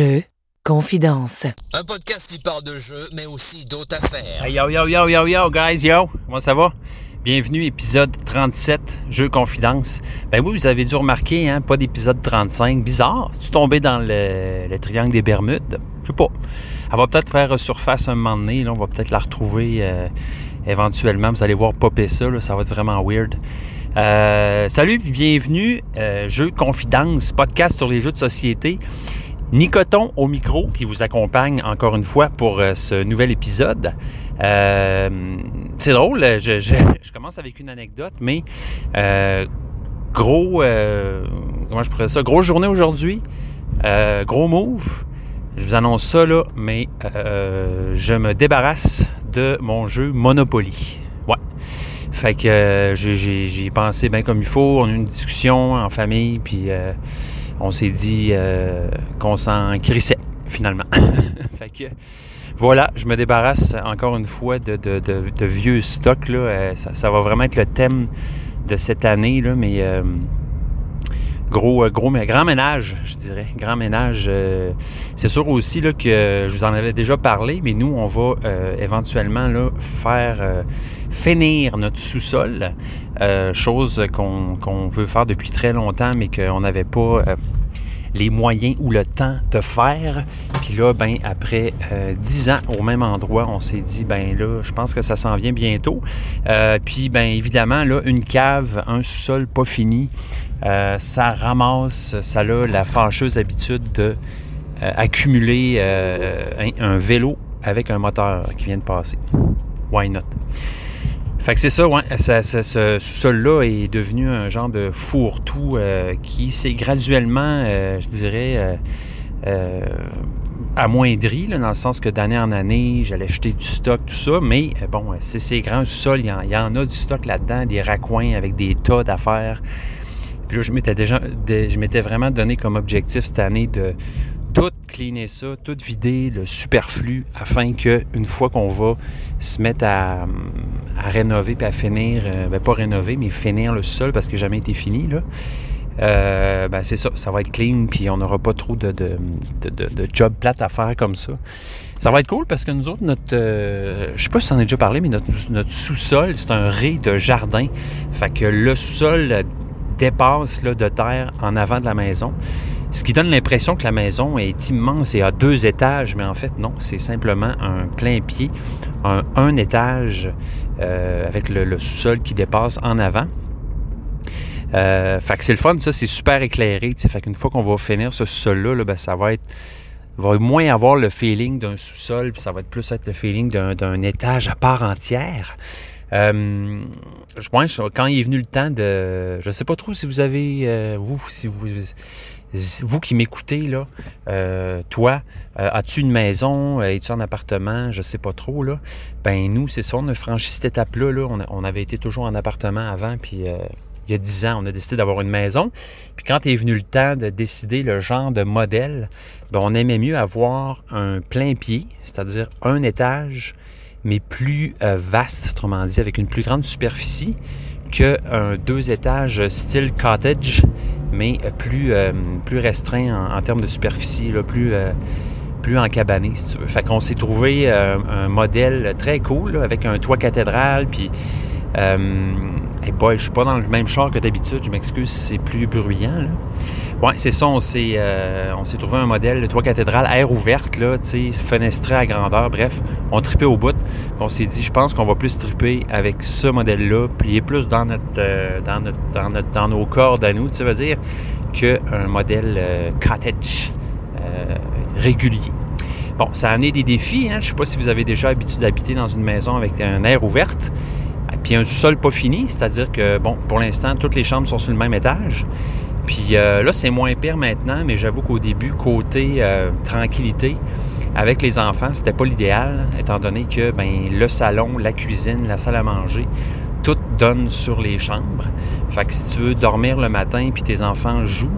Jeux, confidence. Un podcast qui parle de jeux, mais aussi d'autres affaires. Hey, yo, yo, yo, yo, yo, guys, yo, comment ça va? Bienvenue, épisode 37, Jeux confidence. Ben oui, vous avez dû remarquer, hein, pas d'épisode 35. Bizarre, tu tombé dans le, le triangle des Bermudes? Je sais pas. Elle va peut-être faire surface un moment donné, là, on va peut-être la retrouver euh, éventuellement. Vous allez voir popper ça, là, ça va être vraiment weird. Euh, salut bienvenue, euh, Jeux Confidence, podcast sur les jeux de société. Nicoton au micro qui vous accompagne encore une fois pour euh, ce nouvel épisode. Euh, c'est drôle, je, je- je commence avec une anecdote, mais euh, gros, euh, comment je pourrais ça, grosse journée aujourd'hui, euh, gros move. Je vous annonce ça là, mais euh, je me débarrasse de mon jeu Monopoly. Ouais. Fait que euh, j'ai- pensé bien comme il faut. On a eu une discussion en famille, puis euh, on s'est dit euh, qu'on s'en crissait, finalement. fait que voilà, je me débarrasse encore une fois de, de- vieux stocks. Là. Euh, ça, ça va vraiment être le thème de cette année, là, mais euh, gros, euh, gros, mais grand ménage, je dirais. Grand ménage. euh, c'est sûr aussi là, que je vous en avais déjà parlé, mais nous, on va euh, éventuellement faire finir notre sous-sol. Chose qu'on veut faire depuis très longtemps, mais qu'on n'avait pas les moyens ou le temps de faire. Puis là, ben, après 10 ans au même endroit, on s'est dit, ben là, je pense que ça s'en vient bientôt. Puis, ben évidemment, là, une cave, un sous-sol pas fini, euh, ça ramasse, ça a la fâcheuse habitude de euh, euh, un, vélo avec un moteur qui vient de passer. Why not? Fait que c'est ça, ce sous-sol-là est devenu un genre de fourre-tout qui s'est graduellement, je dirais, amoindri, dans le sens que d'année en année, j'allais acheter du stock, tout ça. Mais bon, c'est ces grands sous-sols, il y, en- il y en a du stock là-dedans, des raccoins avec des tas d'affaires. Puis là, je m'étais déjà, je m'étais vraiment donné comme objectif cette année de tout cleaner ça, tout vider le superflu afin que une fois qu'on va se mettre à, à rénover puis à finir, euh, ben pas rénover, mais finir le sol parce que jamais été fini, là. Euh, ben c'est ça, ça va être clean puis on n'aura pas trop de, de, de, job plate à faire comme ça. Ça va être cool parce que nous autres, notre. euh, je sais pas si ça en a déjà parlé, mais notre, notre sous-sol, c'est un rez de jardin. Fait que le sous-sol dépasse de terre en avant de la maison. Ce qui donne l'impression que la maison est immense et a deux étages, mais en fait, non, c'est simplement un plein pied, un, étage euh, avec le, sous-sol qui dépasse en avant. Euh, fait que c'est le fun, ça, c'est super éclairé. tu sais. Fait fois qu'on va finir ce sous-sol-là, là, ben, ça va être va moins avoir le feeling d'un sous-sol, puis ça va être plus être le feeling d'un étage à part entière. Euh, je pense quand il est venu le temps de, je sais pas trop si vous avez, euh, vous, si vous, vous qui m'écoutez là, euh, toi, euh, as-tu une maison, Euh, es-tu en appartement, je sais pas trop là. Ben nous, c'est ça, on a franchi cette étape-là. Là. On, on avait été toujours en appartement avant, puis il y a 10 ans, on a décidé d'avoir une maison. Puis quand est venu le temps de décider le genre de modèle, ben, on aimait mieux avoir un plein pied, c'est-à-dire un étage, mais plus euh, vaste, autrement dit, avec une plus grande superficie, qu'un deux étages style cottage, mais euh, plus, euh, plus restreint en, termes de superficie, plus, euh, plus encabané, si tu veux. Fait qu'on s'est trouvé euh, un modèle très cool, avec un toit cathédrale, puis... Euh, hey boy, je suis pas dans le même char que d'habitude, je m'excuse si c'est plus bruyant. Ouais, c'est ça, on s'est, euh, on s'est trouvé un modèle de toit cathédrale, air ouverte, là, fenestré à grandeur, bref, on tripait au bout. On s'est dit, je pense qu'on va plus triper avec ce modèle-là, plier plus dans notre, euh, dans notre, dans notre, dans nos cordes à nous, tu dire, qu'un modèle euh, cottage régulier. Bon, ça a amené des défis, hein. je sais pas si vous avez déjà l'habitude d'habiter dans une maison avec un air ouverte, puis un sous-sol pas fini, c'est-à-dire que, bon, pour l'instant, toutes les chambres sont sur le même étage. Puis euh, là, c'est moins pire maintenant, mais j'avoue qu'au début, côté euh, tranquillité, avec les enfants, c'était pas l'idéal, étant donné que ben, le salon, la cuisine, la salle à manger, tout donne sur les chambres. Fait que si tu veux dormir le matin puis tes enfants jouent,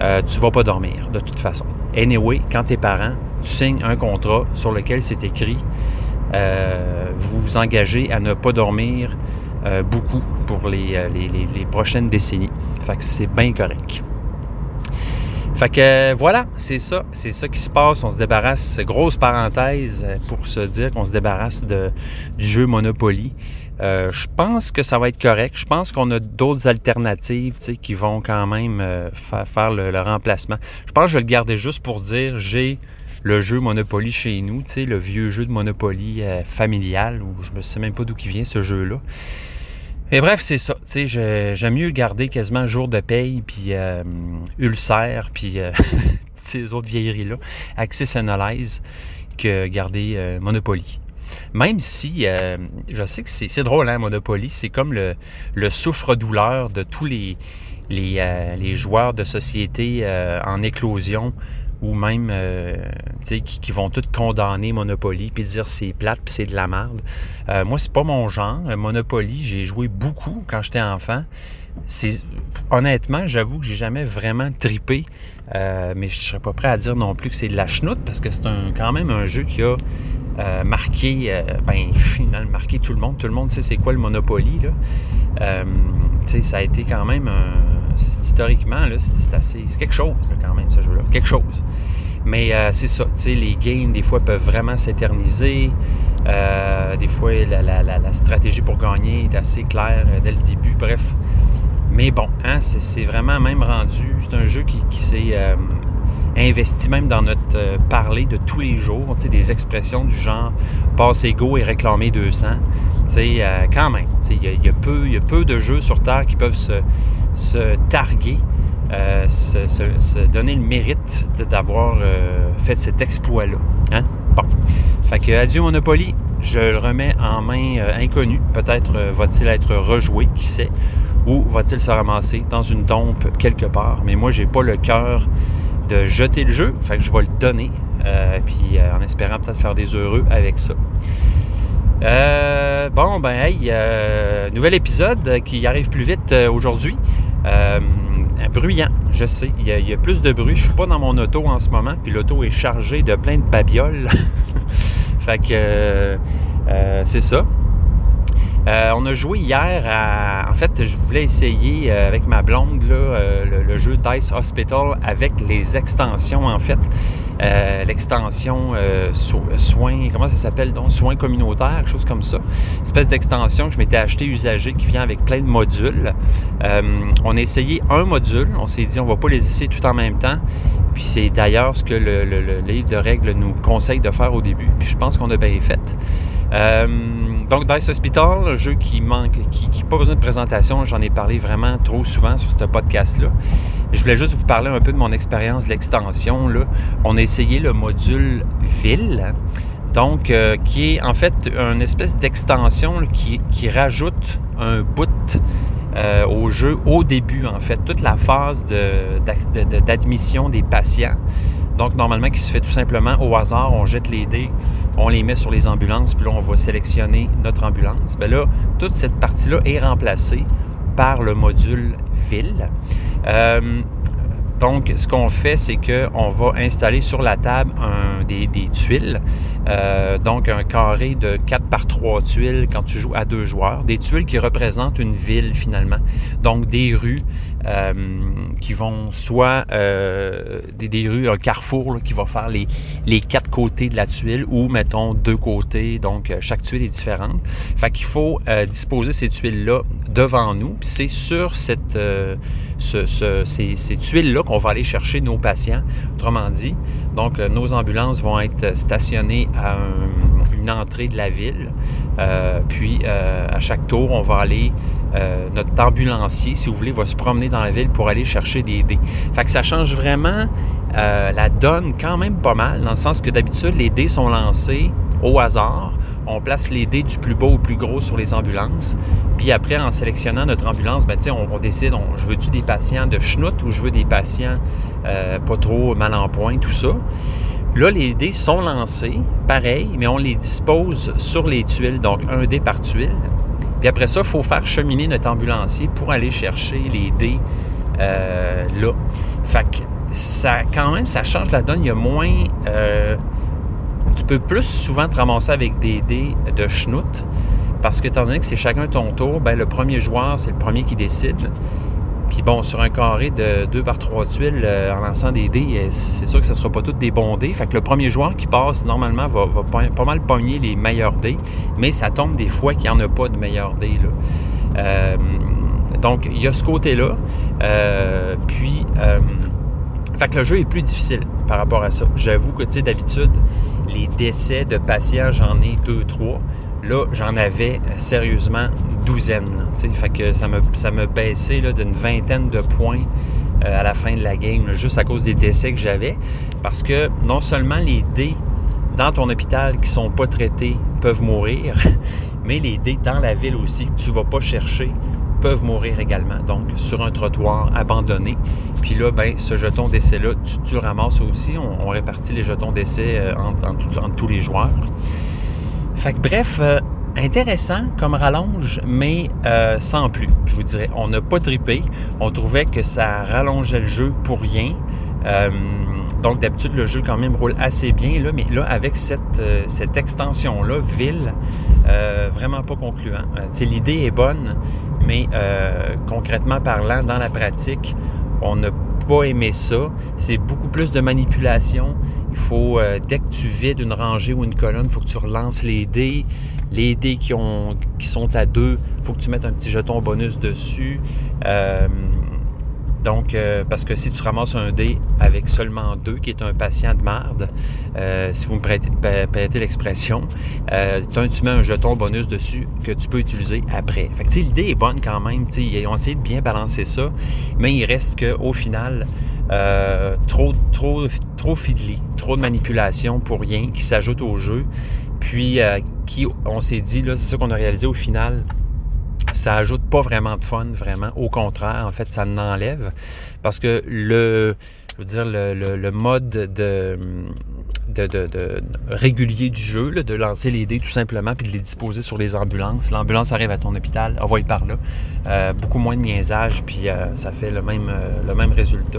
euh, tu vas pas dormir de toute façon. Anyway, quand tes parents, tu signes un contrat sur lequel c'est écrit vous vous à ne pas dormir euh, beaucoup pour les, euh, les, prochaines décennies. Fait que c'est bien correct. Fait que voilà, c'est ça. C'est ça qui se passe. On se débarrasse, grosse parenthèse pour se dire qu'on se débarrasse de, du jeu Monopoly. Euh, je pense que ça va être correct. Je pense qu'on a d'autres alternatives qui vont quand même euh, faire le, remplacement. Je pense que je vais le garder juste pour dire j'ai le jeu Monopoly chez nous, le vieux jeu de Monopoly euh, familial, où je ne sais même pas d'où qui vient ce jeu-là. Mais bref, c'est ça. J'aime mieux garder quasiment jour de paye, puis ulcère, puis ces autres vieilleries-là, Access Analyze, que garder Monopoly. Même si, euh, je sais que c'est drôle, hein, Monopoly, c'est comme le, souffre-douleur de tous les, euh, joueurs de société euh, en éclosion ou même qui, qui, vont tous condamner Monopoly puis dire c'est plate puis c'est de la merde. moi, c'est pas mon genre. Monopoly, j'ai joué beaucoup quand j'étais enfant. Honnêtement, j'avoue que j'ai jamais vraiment tripé. Mais je serais pas prêt à dire non plus que c'est de la chenoute parce que c'est quand même un jeu qui a euh, marqué, euh, ben, finalement, marqué tout le monde. Tout le monde sait c'est quoi le Monopoly. Là. Euh, ça a été quand même, historiquement, c'est, assez, c'est quelque chose quand même, ce jeu-là. Quelque chose. Mais c'est ça, les games, des fois, peuvent vraiment s'éterniser. des fois, la, stratégie pour gagner est assez claire dès le début. Bref. Mais bon, hein, c'est, vraiment même rendu. C'est un jeu qui, s'est investi même dans notre euh, parler de tous les jours, des expressions du genre passer go et réclamer 200. Euh, quand même, il y, a peu, y a peu de jeux sur Terre qui peuvent se, targuer, euh, se, donner le mérite d'avoir fait cet exploit-là. Hein? Bon. Fait que adieu Monopoly, je le remets en main inconnue. Peut-être va-t-il être rejoué, qui sait, ou va-t-il se ramasser? Dans une dompe quelque part. Mais moi, j'ai pas le cœur de jeter le jeu. Fait que je vais le donner. Euh, puis euh, en espérant peut-être faire des heureux avec ça. Euh, bon, ben, hey, nouvel épisode qui arrive plus vite aujourd'hui. bruyant, je sais. Il y, a, plus de bruit. Je suis pas dans mon auto en ce moment. Puis l'auto est chargée de plein de babioles. fait que c'est ça. Euh, on a joué hier à. En fait, je voulais essayer euh, avec ma blonde euh, le, jeu Dice Hospital avec les extensions, en fait. L'extension soins, comment ça s'appelle donc? Soins communautaires, quelque chose comme ça. Une espèce d'extension que je m'étais acheté usagé qui vient avec plein de modules. on a essayé un module. On s'est dit, on va pas les essayer tout en même temps. Puis c'est d'ailleurs ce que le, livre de règles nous conseille de faire au début. Puis je pense qu'on a bien fait. Donc, Dice Hospital, un jeu qui manque, qui n'a pas besoin de présentation, j'en ai parlé vraiment trop souvent sur ce podcast-là. Je voulais juste vous parler un peu de mon expérience de l'extension. On a essayé le module Ville, donc euh, qui est en fait une espèce d'extension qui, rajoute un bout euh, au jeu au début, en fait, toute la phase d'admission des patients. Donc, normalement, qui se fait tout simplement au hasard, on jette les dés, on les met sur les ambulances, puis là, on va sélectionner notre ambulance. Bien là, toute cette partie-là est remplacée par le module ville. Euh, donc, ce qu'on fait, c'est qu'on va installer sur la table des, tuiles. Euh, donc, un carré de 4 par 3 tuiles quand tu joues à deux joueurs. Des tuiles qui représentent une ville, finalement. Donc, des rues euh, qui vont soit euh, des, rues, un carrefour qui va faire les, quatre côtés de la tuile ou, mettons, deux côtés. Donc, chaque tuile est différente. Fait qu'il faut disposer ces tuiles-là devant nous. Puis c'est sur cette, ces, tuiles-là on va aller chercher nos patients. Autrement dit, donc euh, nos ambulances vont être stationnées à une entrée de la ville. Euh, puis euh, à chaque tour, on va aller, notre ambulancier, si vous voulez, va se promener dans la ville pour aller chercher des dés. Fait que ça change vraiment la donne quand même pas mal, dans le sens que d'habitude, les dés sont lancés au hasard on place les dés du plus beau au plus gros sur les ambulances. Puis après, en sélectionnant notre ambulance, ben, on, on décide, je veux-tu des patients de schnout ou je veux des patients euh, pas trop mal en point, tout ça. Là, les dés sont lancés, pareil, mais on les dispose sur les tuiles, donc un dé par tuile. Puis après ça, il faut faire cheminer notre ambulancier pour aller chercher les dés euh, là. Fait que ça, quand même, ça change la donne. Il y a moins euh, tu peux plus souvent te ramasser avec des dés de schnout parce que étant donné que c'est chacun ton tour, ben, le premier joueur, c'est le premier qui décide. Puis bon, sur un carré de 2 par 3 tuiles euh, en lançant des dés, euh, c'est sûr que ça ne sera pas tous des bons dés. Fait que le premier joueur qui passe, normalement, va, pas, mal pogner les meilleurs dés. Mais ça tombe des fois qu'il n'y en a pas de meilleurs dés. Là. donc, il y a ce côté-là. puis, fait que le jeu est plus difficile par rapport à ça. J'avoue que, tu sais, d'habitude, les décès de patients, j'en ai deux, trois. Là, j'en avais euh, sérieusement une douzaine. fait que ça me, ça me baissait d'une vingtaine de points euh, à la fin de la game, juste à cause des décès que j'avais. Parce que non seulement les dés dans ton hôpital qui sont pas traités peuvent mourir, mais les dés dans la ville aussi que tu vas pas chercher peuvent mourir également. Donc, sur un trottoir abandonné. Puis là, ben, ce jeton d'essai-là, tu, le ramasses aussi. On, répartit les jetons d'essai euh, entre, tous les joueurs. Fait que bref, euh, intéressant comme rallonge, mais euh, sans plus, je vous dirais. On n'a pas tripé. On trouvait que ça rallongeait le jeu pour rien. donc d'habitude, le jeu quand même roule assez bien, là, mais là, avec cette, cette extension-là, ville, vraiment pas concluant. L'idée est bonne, mais euh, concrètement parlant, dans la pratique, on n'a pas ça. C'est beaucoup plus de manipulation. Il faut, euh, dès que tu vides une rangée ou une colonne, il faut que tu relances les dés. Les dés qui, ont, qui sont à deux, il faut que tu mettes un petit jeton bonus dessus. Euh, donc, euh, parce que si tu ramasses un dé avec seulement deux, qui est un patient de marde, euh, si vous me prêtez, l'expression, euh, tu mets un jeton bonus dessus que tu peux utiliser après. Fait que l'idée est bonne quand même. Ils ont essayé de bien balancer ça, mais il reste qu'au final, trop, trop, trop fiddly, trop de manipulation pour rien qui s'ajoute au jeu. Puis, qui, on s'est dit, là, c'est ça qu'on a réalisé au final, ça ajoute pas vraiment de fun, vraiment. Au contraire, en fait, ça n'enlève. Parce que le, je veux dire, le, mode de, régulier du jeu, de lancer les dés tout simplement, puis de les disposer sur les ambulances. L'ambulance arrive à ton hôpital, envoie par là. Euh, beaucoup moins de niaisage, puis euh, ça fait le même, euh, le même résultat.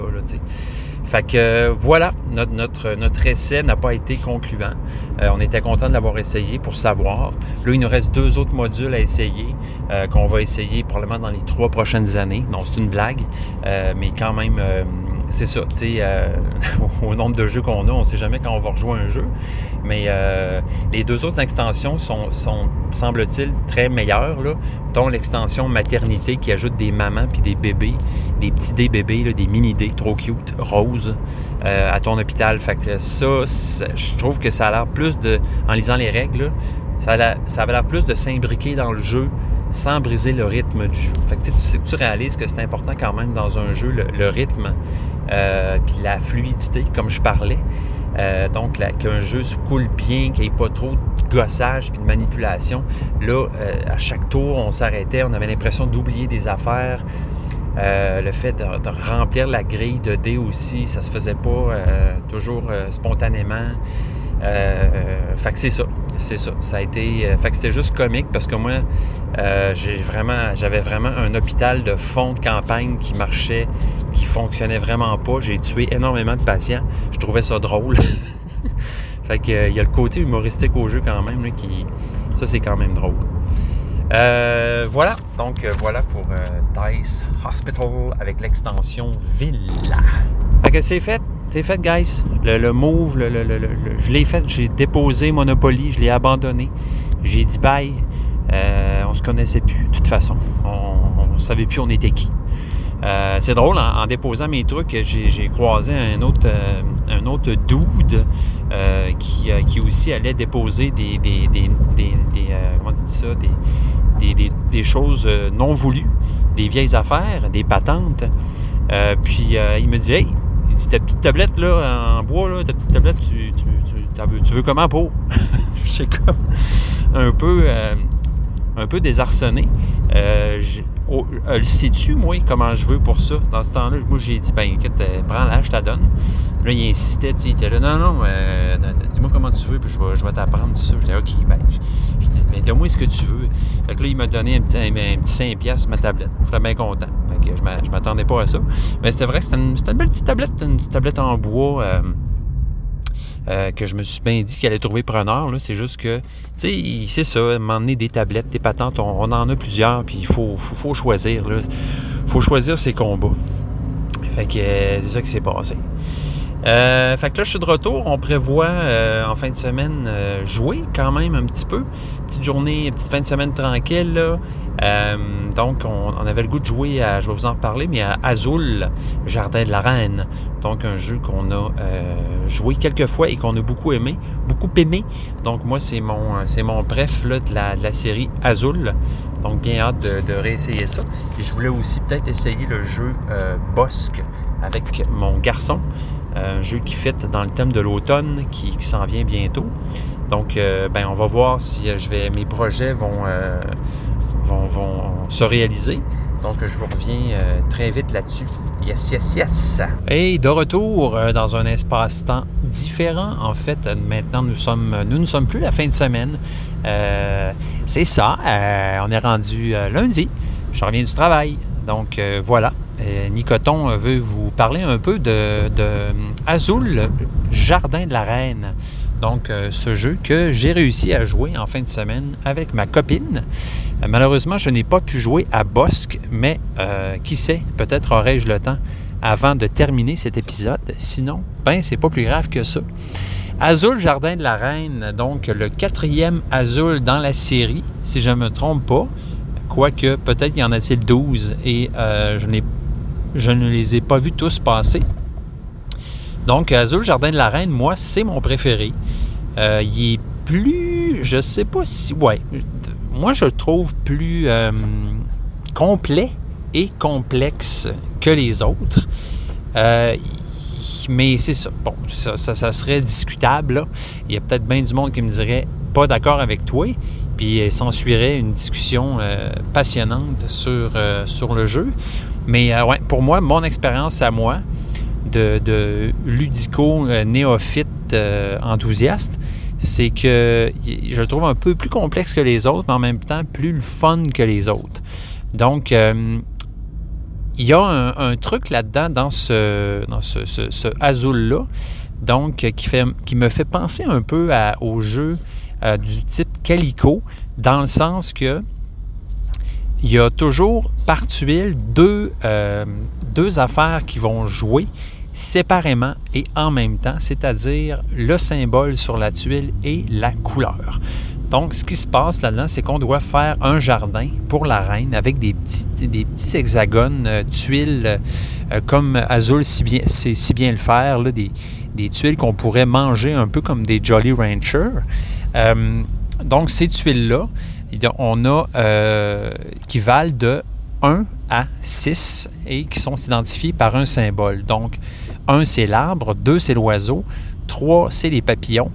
Fait que voilà, notre, essai n'a pas été concluant. Euh, on était content de l'avoir essayé pour savoir. Là, il nous reste deux autres modules à essayer, euh, qu'on va essayer probablement dans les trois prochaines années. Non, c'est une blague, euh, mais quand même c'est ça, tu sais, euh, au nombre de jeux qu'on a, on ne sait jamais quand on va rejouer un jeu. Mais euh, les deux autres extensions sont, semble-t-il, très meilleures, là, dont l'extension maternité qui ajoute des mamans puis des bébés, des petits dés bébés, des mini-dés trop cute, roses, euh, à ton hôpital. Fait que ça, je trouve que ça a l'air plus de, en lisant les règles, ça, a, l'air plus de s'imbriquer dans le jeu sans briser le rythme du jeu. Fait que, tu, tu réalises que c'est important quand même dans un jeu, le, rythme, euh, puis la fluidité, comme je parlais. Euh, donc, qu'un jeu se coule bien, qu'il n'y ait pas trop de gossage puis de manipulation. Là, euh, à chaque tour, on s'arrêtait, on avait l'impression d'oublier des affaires. le fait de, remplir la grille de dés aussi, ça se faisait pas toujours spontanément. Fait que c'est ça. C'est ça. Ça a été. fait que c'était juste comique parce que moi, j'ai vraiment, j'avais vraiment un hôpital de fond de campagne qui marchait qui fonctionnait vraiment pas. J'ai tué énormément de patients. Je trouvais ça drôle. fait que il y a le côté humoristique au jeu quand même, qui. Ça, c'est quand même drôle. Euh, voilà, donc euh, voilà pour euh, Dice Hospital avec l'extension Villa. Fait que c'est fait, c'est fait, guys? Le, move, le, je l'ai fait, j'ai déposé Monopoly, je l'ai abandonné. J'ai dit bye. on se connaissait plus, de toute façon. On, ne savait plus on était qui. Euh, c'est drôle, en, déposant mes trucs, j'ai croisé un autre, euh, un autre dude euh, qui, qui, aussi allait déposer des, des, des, des comment ça, des, choses non voulues, des vieilles affaires, des patentes. puis il me dit, hey, dit, ta petite tablette là, en bois, là, ta petite tablette, tu, tu, tu, tu veux comment pour? C'est comme un peu, un peu désarçonné. Euh, le sais-tu, moi, comment je veux pour ça? Dans ce temps-là, moi, j'ai dit, ben, écoute, euh, prends-la, je t'adonne. Là, il insistait, il était là, non, non, euh, dis-moi comment tu veux, puis je vais, je vais t'apprendre tout ça. J'étais, OK, ben, je, dis, mais donne-moi ce que tu veux. Fait que là, il m'a donné un petit, un, petit 5 piastres ma tablette. J'étais bien content. Fait que je m'attendais pas à ça. Mais c'était vrai, c'était une, une, belle petite tablette, une petite tablette en bois. Euh, que je me suis bien dit qu'elle allait trouver preneur. C'est juste que, tu sais, c'est ça, m'emmener des tablettes, des patentes, on, en a plusieurs, puis il faut, faut, choisir. Il faut choisir ses combats. Fait que euh, c'est ça qui s'est passé. Euh, fait que là, je suis de retour. On prévoit euh, en fin de semaine euh, jouer quand même un petit peu. Petite journée, petite fin de semaine tranquille. Là. donc, on, avait le goût de jouer à, je vais vous en parler, mais à Azul, Jardin de la Reine. Donc, un jeu qu'on a joué quelques fois et qu'on a beaucoup aimé. Beaucoup aimé. Donc, moi, c'est mon c'est mon bref là, de, la, de la série Azul. Donc, bien hâte de, de réessayer ça. Et je voulais aussi peut-être essayer le jeu Bosque avec mon garçon. Un jeu qui fit dans le thème de l'automne qui, s'en vient bientôt. Donc, euh, ben, on va voir si euh, je vais, mes projets vont, euh, vont, vont, se réaliser. Donc, je vous reviens très vite là-dessus. Yes, yes, yes. Et de retour dans un espace-temps différent. En fait, maintenant, nous sommes, nous ne sommes plus la fin de semaine. c'est ça. on est rendu lundi. Je reviens du travail. Donc, voilà. Euh, Nicoton veut vous parler un peu de, Azul, Jardin de la Reine. Donc, euh, ce jeu que j'ai réussi à jouer en fin de semaine avec ma copine. Euh, malheureusement, je n'ai pas pu jouer à Bosque, mais qui sait, peut-être aurai-je le temps avant de terminer cet épisode. Sinon, ben, c'est pas plus grave que ça. Azul, Jardin de la Reine, donc le quatrième Azul dans la série, si je ne me trompe pas. Quoique, peut-être y en a-t-il 12 et je n'ai je ne les ai pas vus tous passer. Donc, Azul Jardin de la Reine, moi, c'est mon préféré. Euh, il est plus, je sais pas si, ouais, moi je le trouve plus euh, complet et complexe que les autres. Euh, mais c'est ça. Bon, ça, ça, serait discutable. Il y a peut-être bien du monde qui me dirait pas d'accord avec toi. Puis s'ensuirait une discussion passionnante sur, sur le jeu. Mais euh, pour moi, mon expérience à moi de, ludico-néophyte euh, enthousiaste, c'est que je le trouve un peu plus complexe que les autres, mais en même temps plus le fun que les autres. Donc, euh, il y a un, truc là-dedans, dans ce, dans ce, ce, Azul-là, donc qui, fait, qui me fait penser un peu au jeu du type Calico, dans le sens que il y a toujours par tuile deux, euh, deux affaires qui vont jouer séparément et en même temps, c'est-à-dire le symbole sur la tuile et la couleur. Donc, ce qui se passe là-dedans, c'est qu'on doit faire un jardin pour la reine avec des petits, des petits hexagones, euh, tuiles, euh, comme Azul si bien, si bien le faire, des, des, tuiles qu'on pourrait manger un peu comme des Jolly Rancher. Donc, ces tuiles-là, on a euh, qui valent de 1 à 6 et qui sont identifiés par un symbole. Donc, 1, c'est l'arbre, 2, c'est l'oiseau, 3, c'est les papillons,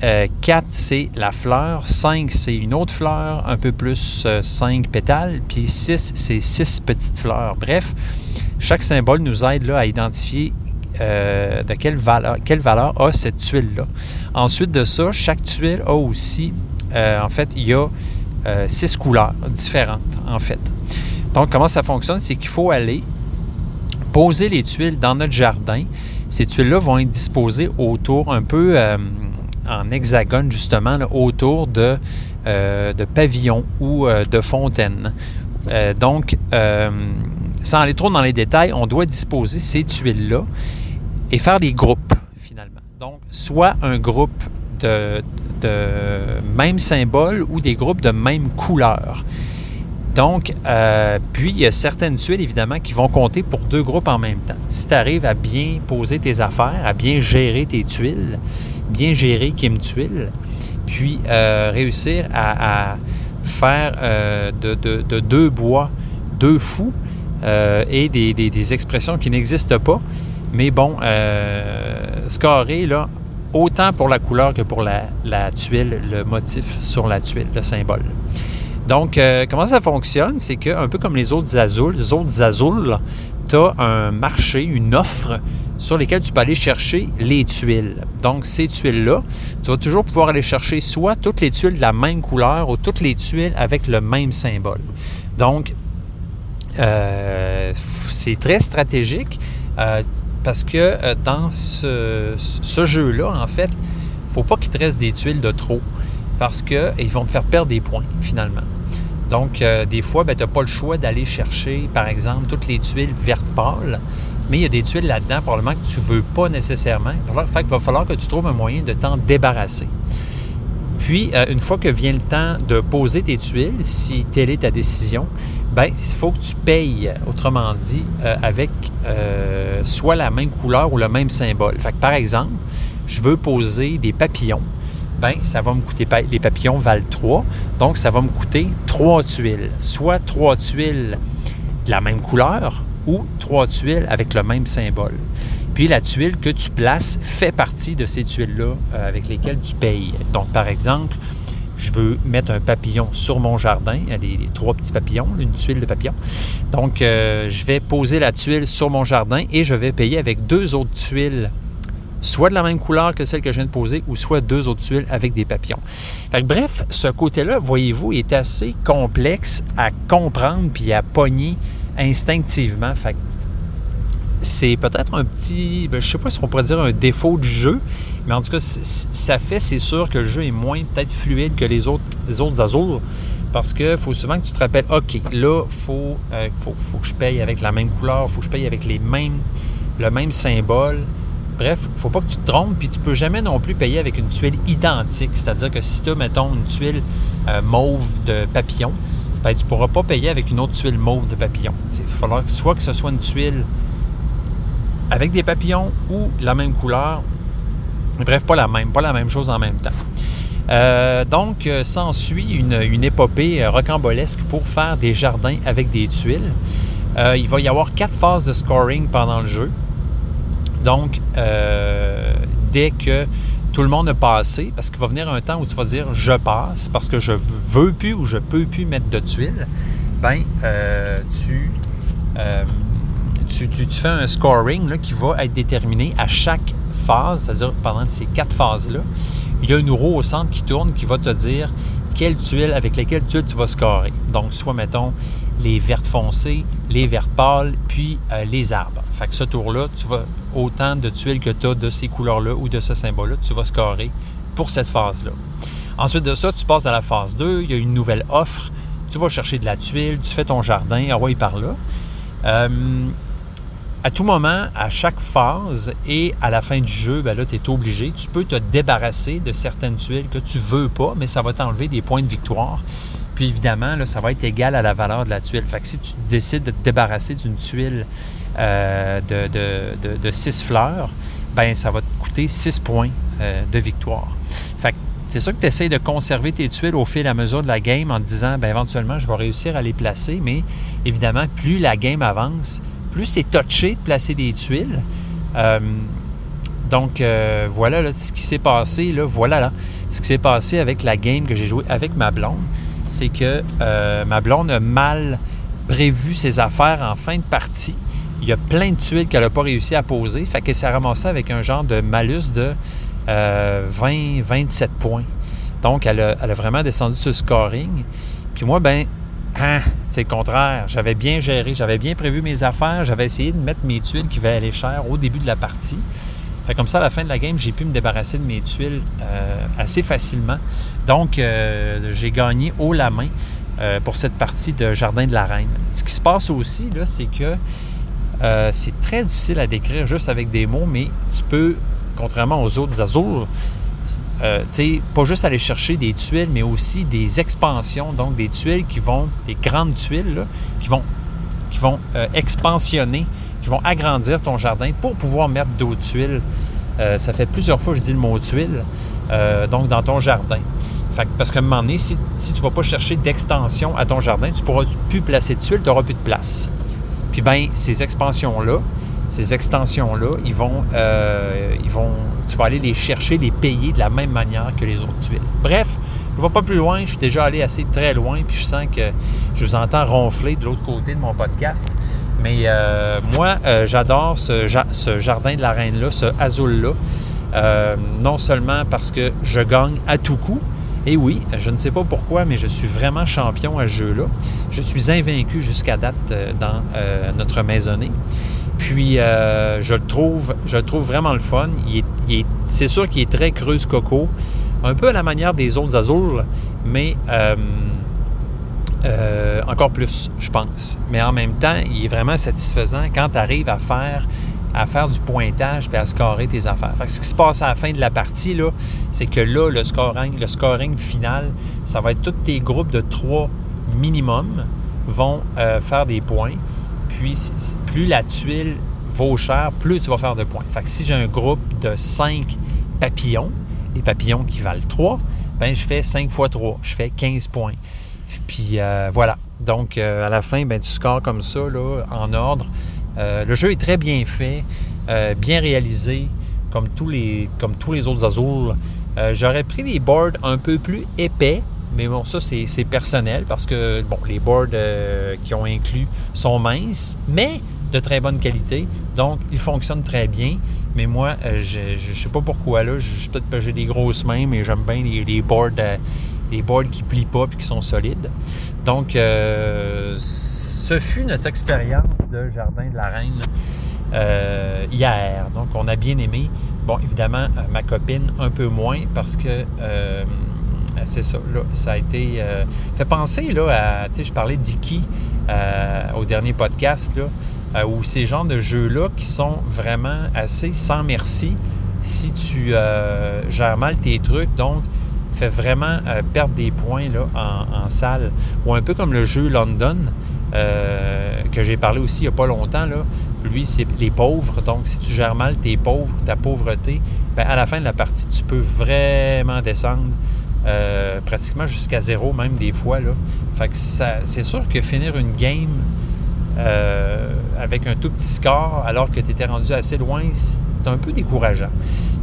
4, euh, c'est la fleur, 5, c'est une autre fleur, un peu plus 5 euh, pétales, puis 6, c'est 6 petites fleurs. Bref, chaque symbole nous aide là, à identifier de quelle valeur, quelle valeur a cette tuile-là. Ensuite de ça, chaque tuile a aussi, en fait, il y a euh, six couleurs différentes, en fait. Donc, comment ça fonctionne? C'est qu'il faut aller poser les tuiles dans notre jardin. Ces tuiles-là vont être disposées autour, un peu euh, en hexagone, justement, autour de, euh, de pavillons ou de fontaines. donc, sans aller trop dans les détails, on doit disposer ces tuiles-là et faire des groupes, finalement. Donc, soit un groupe de, de même symbole ou des groupes de même couleur. Donc, euh, puis il y a certaines tuiles, évidemment, qui vont compter pour deux groupes en même temps. Si tu arrives à bien poser tes affaires, à bien gérer tes tuiles, bien gérer Kim Tuile, puis euh, réussir à, faire euh, de, deux bois deux fous et des, des, expressions qui n'existent pas, mais bon, scorer, là, autant pour la couleur que pour la, tuile, le motif sur la tuile, le symbole. Donc, euh, comment ça fonctionne? C'est que, un peu comme les autres azules, les autres azules, tu as un marché, une offre sur lesquelles tu peux aller chercher les tuiles. Donc, ces tuiles-là, tu vas toujours pouvoir aller chercher soit toutes les tuiles de la même couleur ou toutes les tuiles avec le même symbole. Donc, euh, c'est très stratégique. Euh, parce que euh, dans ce, jeu-là, en fait, faut pas qu'il te reste des tuiles de trop parce qu'ils vont te faire perdre des points finalement. Donc, euh, des fois, ben, tu n'as pas le choix d'aller chercher, par exemple, toutes les tuiles vertes pâles, mais il y a des tuiles là-dedans, probablement que tu ne veux pas nécessairement. Il va falloir, va falloir que tu trouves un moyen de t'en débarrasser. Puis, euh, une fois que vient le temps de poser tes tuiles, si telle est ta décision, ben il faut que tu payes, autrement dit, euh, avec soit la même couleur ou le même symbole. Fait que, par exemple, je veux poser des papillons ben, ça va me coûter, les papillons valent 3, donc ça va me coûter 3 tuiles. Soit 3 tuiles de la même couleur ou 3 tuiles avec le même symbole. Puis la tuile que tu places fait partie de ces tuiles-là euh, avec lesquelles tu payes. Donc, par exemple, je veux mettre un papillon sur mon jardin, les, les trois petits papillons, une tuile de papillon. Donc, euh, je vais poser la tuile sur mon jardin et je vais payer avec deux autres tuiles soit de la même couleur que celle que je viens de poser, ou soit deux autres tuiles avec des papillons. bref, ce côté-là, voyez-vous, est assez complexe à comprendre puis à pogner instinctivement. Fait c'est peut-être un petit, ben, je sais pas si on pourrait dire un défaut du jeu, mais en tout cas, ça fait, c'est sûr que le jeu est moins peut-être fluide que les autres, les autres parce qu'il faut souvent que tu te rappelles, OK, là, il faut, euh, faut, faut, que je paye avec la même couleur, faut que je paye avec les mêmes, le même symbole. Bref, il ne faut pas que tu te trompes, puis tu ne peux jamais non plus payer avec une tuile identique. C'est-à-dire que si tu as, mettons, une tuile euh, mauve de papillon, ben, tu ne pourras pas payer avec une autre tuile mauve de papillon. Il falloir soit que ce soit une tuile avec des papillons ou la même couleur. Bref, pas la même, pas la même chose en même temps. Euh, donc, euh, s'ensuit une, une épopée rocambolesque pour faire des jardins avec des tuiles. il va y avoir quatre phases de scoring pendant le jeu. Donc, euh, dès que tout le monde a passé, parce qu'il va venir un temps où tu vas dire je passe parce que je veux plus ou je peux plus mettre de tuiles, ben euh, euh, tu, fais un scoring qui va être déterminé à chaque phase, c'est-à-dire pendant ces quatre phases-là. Il y a une roue au centre qui tourne qui va te dire quelles tuiles, avec lesquelles tuiles tu vas scorer. Donc, soit, mettons, les vertes foncées, les vertes pâles, puis les arbres. Fait que ce tour-là, tu vas autant de tuiles que tu as de ces couleurs-là ou de ce symbole-là, tu vas scorer pour cette phase-là. Ensuite de ça, tu passes à la phase 2, il y a une nouvelle offre, tu vas chercher de la tuile, tu fais ton jardin, ah ouais, par là. Euh, à tout moment, à chaque phase et à la fin du jeu, ben là, tu es obligé. Tu peux te débarrasser de certaines tuiles que tu veux pas, mais ça va t'enlever des points de victoire. Puis évidemment, là, ça va être égal à la valeur de la tuile. Fait si tu décides de te débarrasser d'une tuile euh, de, 6 fleurs, ben ça va te coûter 6 points euh, de victoire. Fait c'est sûr que tu essaies de conserver tes tuiles au fil et à mesure de la game en te disant, ben éventuellement, je vais réussir à les placer, mais évidemment, plus la game avance, plus c'est touché de placer des tuiles. Euh, donc, voilà ce qui s'est passé, là, voilà là, ce qui s'est passé avec la game que j'ai jouée avec ma blonde, c'est que ma blonde a mal prévu ses affaires en fin de partie il y a plein de tuiles qu'elle n'a pas réussi à poser. Fait qu'elle s'est ramassée avec un genre de malus de 20, euh, 27 points. Donc, elle a, vraiment descendu ce scoring. Puis moi, ben, hein, c'est le contraire. J'avais bien géré, j'avais bien prévu mes affaires, j'avais essayé de mettre mes tuiles qui valaient aller cher au début de la partie. Fait comme ça, à la fin de la game, j'ai pu me débarrasser de mes tuiles euh, assez facilement. Donc, euh, j'ai gagné haut la main pour cette partie de Jardin de la Reine. Ce qui se passe aussi, là, c'est que euh, c'est très difficile à décrire juste avec des mots, mais tu peux, contrairement aux autres Azul, euh, pas juste aller chercher des tuiles, mais aussi des expansions, donc des tuiles qui vont, des grandes tuiles, qui vont, qui vont euh, expansionner, qui vont agrandir ton jardin pour pouvoir mettre d'autres tuiles. Euh, ça fait plusieurs fois que je dis le mot tuile, donc dans ton jardin. parce qu'à un moment donné, si, tu ne vas pas chercher d'extension à ton jardin, tu ne pourras plus placer de tuiles, tu n'auras plus de place. Puis bien, ces expansions-là, ces extensions-là, ils vont, euh, ils vont, tu vas aller les chercher, les payer de la même manière que les autres tuiles. Bref, je ne vais pas plus loin, je suis déjà allé assez très loin, puis je sens que je vous entends ronfler de l'autre côté de mon podcast. Mais euh, moi, euh, j'adore ce, ce, jardin de la reine-là, ce azul-là. non seulement parce que je gagne à tout coup, Et oui, je ne sais pas pourquoi, mais je suis vraiment champion à ce jeu-là. Je suis invaincu jusqu'à date euh, dans euh, notre maisonnée. Puis, euh, je, le trouve, je trouve vraiment le fun. C'est sûr qu'il est très creuse coco, un peu à la manière des autres Azul, mais encore plus, je pense. Mais en même temps, il est vraiment satisfaisant quand tu arrives à faire, à faire du pointage et à scorer tes affaires. Fait que ce qui se passe à la fin de la partie, là, c'est que là, le scoring, le scoring final, ça va être tous tes groupes de trois minimum vont euh, faire des points. Puis, plus la tuile vaut cher, plus tu vas faire de points. Fait si j'ai un groupe de 5 papillons, les papillons qui valent 3, ben je fais 5 fois 3, je fais 15 points. Puis euh, voilà. Donc, euh, à la fin, ben, tu scores comme ça, en ordre. Euh, le jeu est très bien fait, euh, bien réalisé, comme tous les, comme tous les autres Azul. Euh, J'aurais pris des boards un peu plus épais, mais bon, ça, c'est c'est personnel parce que, bon, les boards qui ont inclus sont minces, mais de très bonne qualité. Donc, ils fonctionnent très bien. Mais moi, je ne sais pas pourquoi, là. Peut-être que j'ai des grosses mains, mais j'aime bien les, boards... les boards qui plient pas et qui sont solides. Donc, euh, ce fut notre expérience de Jardin de la Reine euh, hier. Donc, on a bien aimé. Bon, évidemment, euh, ma copine un peu moins parce que euh, c'est ça, là, ça a été... fait penser, là, à... Tu sais, je parlais d'Iki au dernier podcast, là, où ces genres de jeux-là qui sont vraiment assez sans merci si tu gères mal tes trucs. Donc, fait vraiment perdre des points en salle. Ou un peu comme le jeu London, euh, que j'ai parlé aussi il n'y a pas longtemps. Lui, c'est les pauvres. Donc, si tu gères mal tes pauvres, ta pauvreté, ben, à la fin de la partie, tu peux vraiment descendre euh, pratiquement jusqu'à zéro, même des fois. C'est sûr que finir une game euh, avec un tout petit score, alors que tu étais rendu assez loin, c'est un peu décourageant.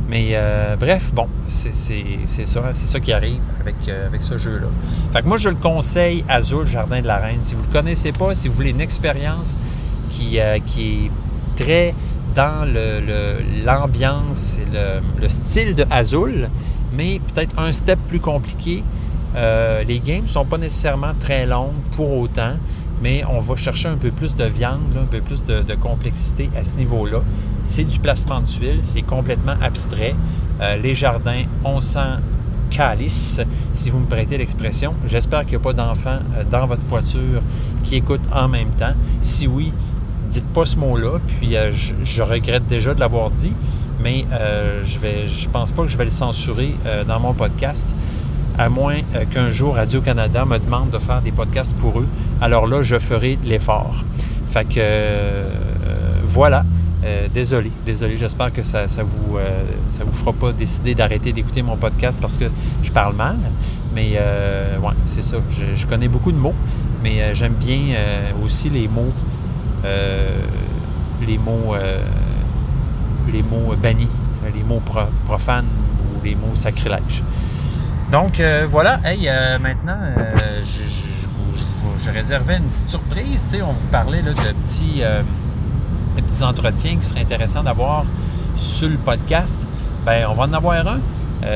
Mais euh, bref, bon, c'est ça, ça qui arrive avec, euh, avec ce jeu-là. Fait que moi, je le conseille, Azul, Jardin de la Reine. Si vous ne le connaissez pas, si vous voulez une expérience qui, qui est très dans le- le- l'ambiance et le, le style de Azul, mais peut-être un step plus compliqué. Les games ne sont pas nécessairement très longues pour autant, mais on va chercher un peu plus de viande, un peu plus de, complexité à ce niveau-là. C'est du placement de tuiles, c'est complètement abstrait. Euh, les jardins, on sent calice, si vous me prêtez l'expression. J'espère qu'il n'y a pas d'enfants euh, dans votre voiture qui écoutent en même temps. Si oui, dites pas ce mot-là, puis euh, je, regrette déjà de l'avoir dit, mais je vais, je pense pas que je vais le censurer dans mon podcast, à moins euh, qu'un jour Radio-Canada me demande de faire des podcasts pour eux. Alors là, je ferai l'effort. Fait que euh, voilà. Euh, désolé, désolé. J'espère que ça, ça vous ça fera pas décider d'arrêter d'écouter mon podcast parce que je parle mal. Mais euh, ouais, c'est ça. Je, connais beaucoup de mots, mais j'aime bien aussi les mots les mots les mots bannis, les mots pro- profanes ou les mots sacrilèges. Donc euh, voilà, hey, euh, maintenant, euh, je, réservais une petite surprise. On vous parlait là, de petits, entretiens qui seraient intéressants d'avoir sur le podcast. Ben, on va en avoir un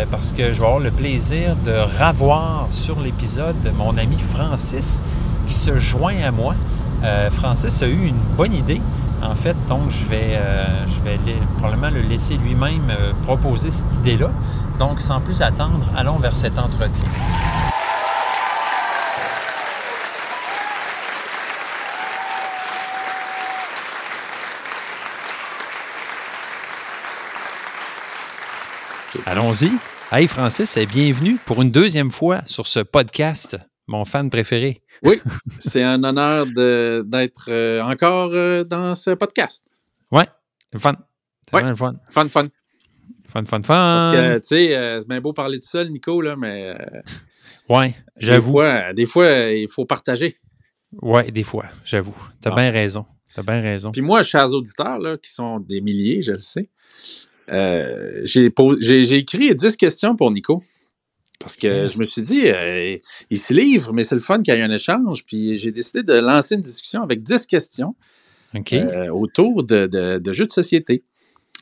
parce que je vais avoir le plaisir de ravoir sur l'épisode mon ami Francis qui se joint à moi. Francis a eu une bonne idée, en fait, donc je vais, euh, je vais probablement le laisser lui-même euh, proposer cette idée-là. Donc, sans plus attendre, allons vers cet entretien. Allons-y. Hey Francis, et bienvenue pour une deuxième fois sur ce podcast, mon fan préféré. Oui, c'est un honneur d'être euh, encore euh, dans ce podcast. Ouais, fun. C'est Ouais. fun. Fun, fun. Fun, fun, fun. Parce que, tu sais, euh, c'est bien beau parler tout seul, Nico, là, mais Ouais, des j'avoue. fois, des fois, il faut partager. Ouais, des fois, j'avoue. T'as Ah. bien raison. T'as bien raison. Puis moi, chers auditeurs, là, qui sont des milliers, je le sais, j'ai pos- j'ai j'ai écrit 10 questions pour Nico. Parce que je me suis dit, euh, il se livre, mais c'est le fun qu'il y ait un échange. Puis j'ai décidé de lancer une discussion avec 10 questions euh, autour de, de- de jeux de société.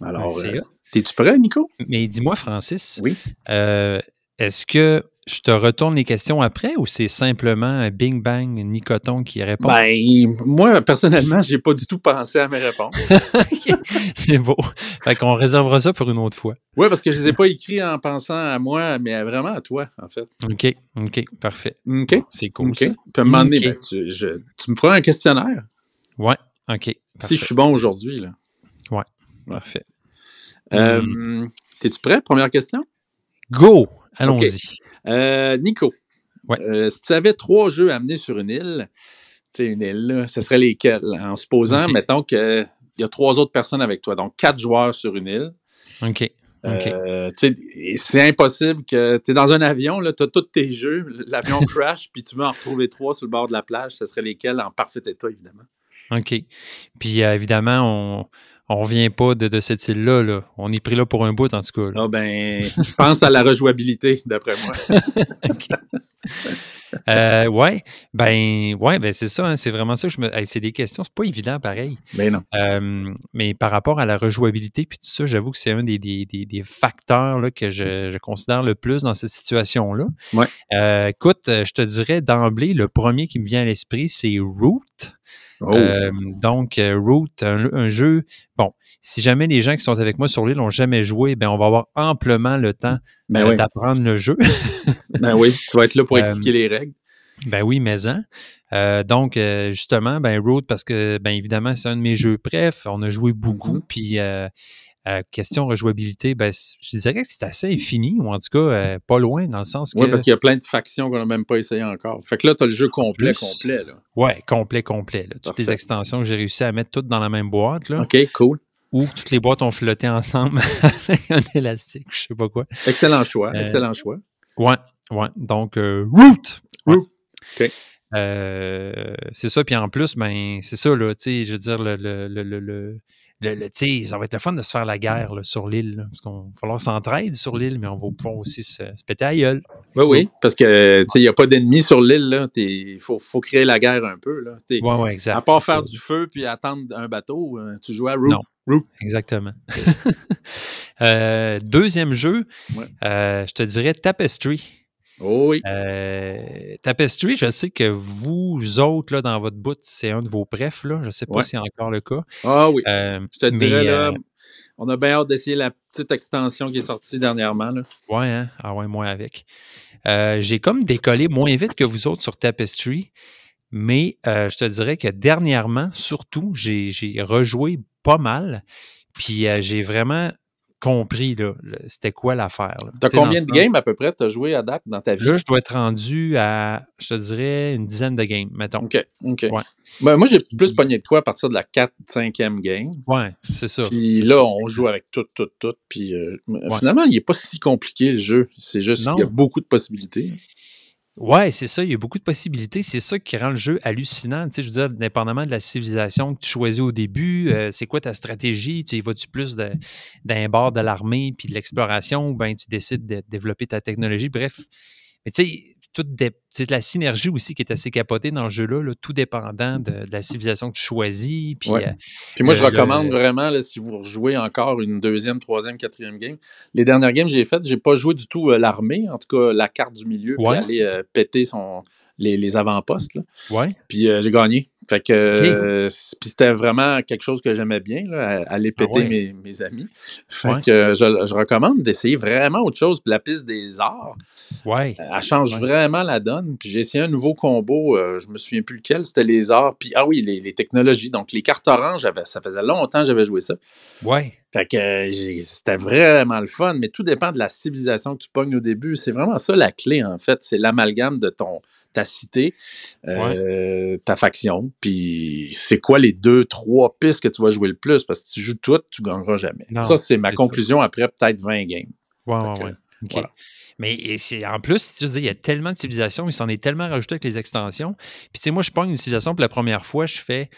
Alors, euh, hot. t'es-tu prêt, Nico? Mais dis-moi, Francis, Oui. euh, est-ce que je te retourne les questions après ou c'est simplement un Bing Bang Nicoton qui répond? Ben, moi, personnellement, j'ai pas du tout pensé à mes réponses. c'est beau. Fait qu'on réservera ça pour une autre fois. Oui, parce que je les ai pas écrits en pensant à moi, mais vraiment à toi, en fait. OK, OK, parfait. OK. C'est cool. OK. Ça. Puis à un moment donné, OK. ben, tu, je- tu me feras un questionnaire Ouais, OK. si je suis bon aujourd'hui. là. Parfait. Euh, T'es-tu prêt? Première question? Go! Allons-y. Euh, Nico, Ouais. euh, si tu avais trois jeux à amener sur une île, tu sais, une île, là, ce serait lesquels? En supposant, Ok. mettons qu'il y a trois autres personnes avec toi, donc quatre joueurs sur une île. OK. Euh, c'est impossible que tu es dans un avion, tu as tous tes jeux, l'avion crash, puis tu veux en retrouver trois sur le bord de la plage, ce serait lesquels en parfait état, évidemment. OK. Puis euh, évidemment, on on revient pas de, de cette île-là. là. On est pris là pour un bout, en tout cas. là. Ah ben, je pense à la rejouabilité, d'après moi. OK. Euh, ouais, ben, ouais, ben c'est ça, hein, c'est vraiment ça. que Je me... hey, c'est des questions, c'est pas évident pareil. Mais non. Euh, mais par rapport à la rejouabilité, puis tout ça, j'avoue que c'est un des, des, des- des facteurs là, que je, je considère le plus dans cette situation-là. Ouais. Euh, écoute, euh, je te dirais d'emblée, le premier qui me vient à l'esprit, c'est Root. Oh. Euh, donc, euh, Root, un, un jeu. Bon, si jamais les gens qui sont avec moi sur l'île n'ont jamais joué, ben on va avoir amplement le temps ben, euh, oui. d'apprendre le jeu. ben oui, tu vas être là pour expliquer les règles. Ben oui, mais en. Euh, donc, euh, justement, ben Road, parce que, ben évidemment, c'est un de mes jeux préf. On a joué beaucoup. Mhm. Puis, euh, euh, question rejouabilité, ben, je dirais que c'est assez infini, ou en tout cas, euh, pas loin, dans le sens que. Oui, parce qu'il y a plein de factions qu'on n'a même pas essayé encore. Fait que là, tu as le jeu complet, Plus. complet. Là. Ouais, complet, complet. là. Toutes les extensions que j'ai réussi à mettre toutes dans la même boîte, là, OK, cool. ou toutes les boîtes ont flotté ensemble avec un élastique, je sais pas quoi. Excellent choix, Euh, excellent choix. Ouais, ouais. Donc, euh, Root! Ouais. Root. OK. C'est ça. Puis en plus, ben, c'est ça, là, tu sais, je veux dire, le, le, le, le, le- ça va être le fun de se faire la guerre là, sur l'île. Parce qu'on va falloir s'entraide sur l'île, mais on va pouvoir aussi se, se péter à gueule. Oui, oui, parce que il n'y a pas d'ennemis sur l'île. Il faut, faut créer la guerre un peu. Là. Ouais, ouais, exact. à part faire ça. du feu puis attendre un bateau, euh, tu joues à Root. Non. Exactement. Euh, deuxième jeu, Ouais. euh, je te dirais Tapestry. Oh oui. Euh, Tapestry, je sais que vous autres, là, dans votre bout, c'est un de vos prefs. Là. Je ne sais pas Ouais. si c'est encore le cas. Ah oui. Euh, Je te dirais, là, euh, on a bien hâte d'essayer la petite extension qui est sortie dernièrement. Là. Ouais, hein? Ah ouais, moi avec. J'ai comme décollé moins vite que vous autres sur Tapestry, mais je te dirais que dernièrement, surtout, j'ai j'ai rejoué pas mal, puis euh, j'ai vraiment compris là, c'était quoi l'affaire. là. Tu as Tu sais, dans combien de games à peu près tu as joué à date dans ta vie? Là, je dois être rendu à, je te dirais, une dizaine de games, mettons. OK, OK. Ouais. Ben, moi, j'ai plus pogné de quoi à partir de la 4-5e game. Ouais, c'est ça. Puis là, ça. on joue avec tout, tout, tout. Puis euh, finalement, il n'est pas si compliqué le jeu. C'est juste qu'il y a beaucoup de possibilités. Ouais, c'est ça. Il y a beaucoup de possibilités. C'est ça qui rend le jeu hallucinant. Tu sais, je veux dire, dépendamment de la civilisation que tu choisis au début, euh, c'est quoi ta stratégie? Tu y vas-tu plus d'un bord de l'armée puis de l'exploration ou bien tu décides de développer ta technologie? Bref. Mais tu sais, tout dé- c'est de la synergie aussi qui est assez capotée dans ce jeu-là, là, tout dépendant de, de la civilisation que tu choisis. Puis, Ouais. euh, Puis moi, Le- je recommande le- vraiment, là, si vous rejouez encore une deuxième, troisième, quatrième game. Les dernières games que j'ai faites, j'ai pas joué du tout euh, l'armée, en tout cas la carte du milieu, puis Ouais. aller euh, péter son, les, les avant-postes. là. ouais, Puis j'ai gagné. Fait que puis c'était vraiment quelque chose que j'aimais bien, là, aller péter Ah ouais. mes, mes amis. Fait Ouais. que je, je recommande d'essayer vraiment autre chose. Puis la piste des arts, ouais. elle change vraiment la donne. Puis j'ai essayé un nouveau combo, euh, je me souviens plus lequel, c'était les arts. Puis ah oui, les, les technologies. Donc les cartes oranges, ça faisait longtemps que j'avais joué ça. Ouais. Fait que euh, c'était vraiment le fun, mais tout dépend de la civilisation que tu pognes au début. C'est vraiment ça la clé, en fait. C'est l'amalgame de ton ta cité, euh, ta faction, puis c'est quoi les deux, trois pistes que tu vas jouer le plus, parce que si tu joues toutes, tu gagneras jamais. Non, ça, c'est ma ça. conclusion après peut-être 20 games. Ouais, que, ouais. Mais c'est en plus, tu dis, il y a tellement de civilisations, il s'en est tellement rajouté avec les extensions. Puis tu sais, moi, je prends une civilisation pour la première fois, je fais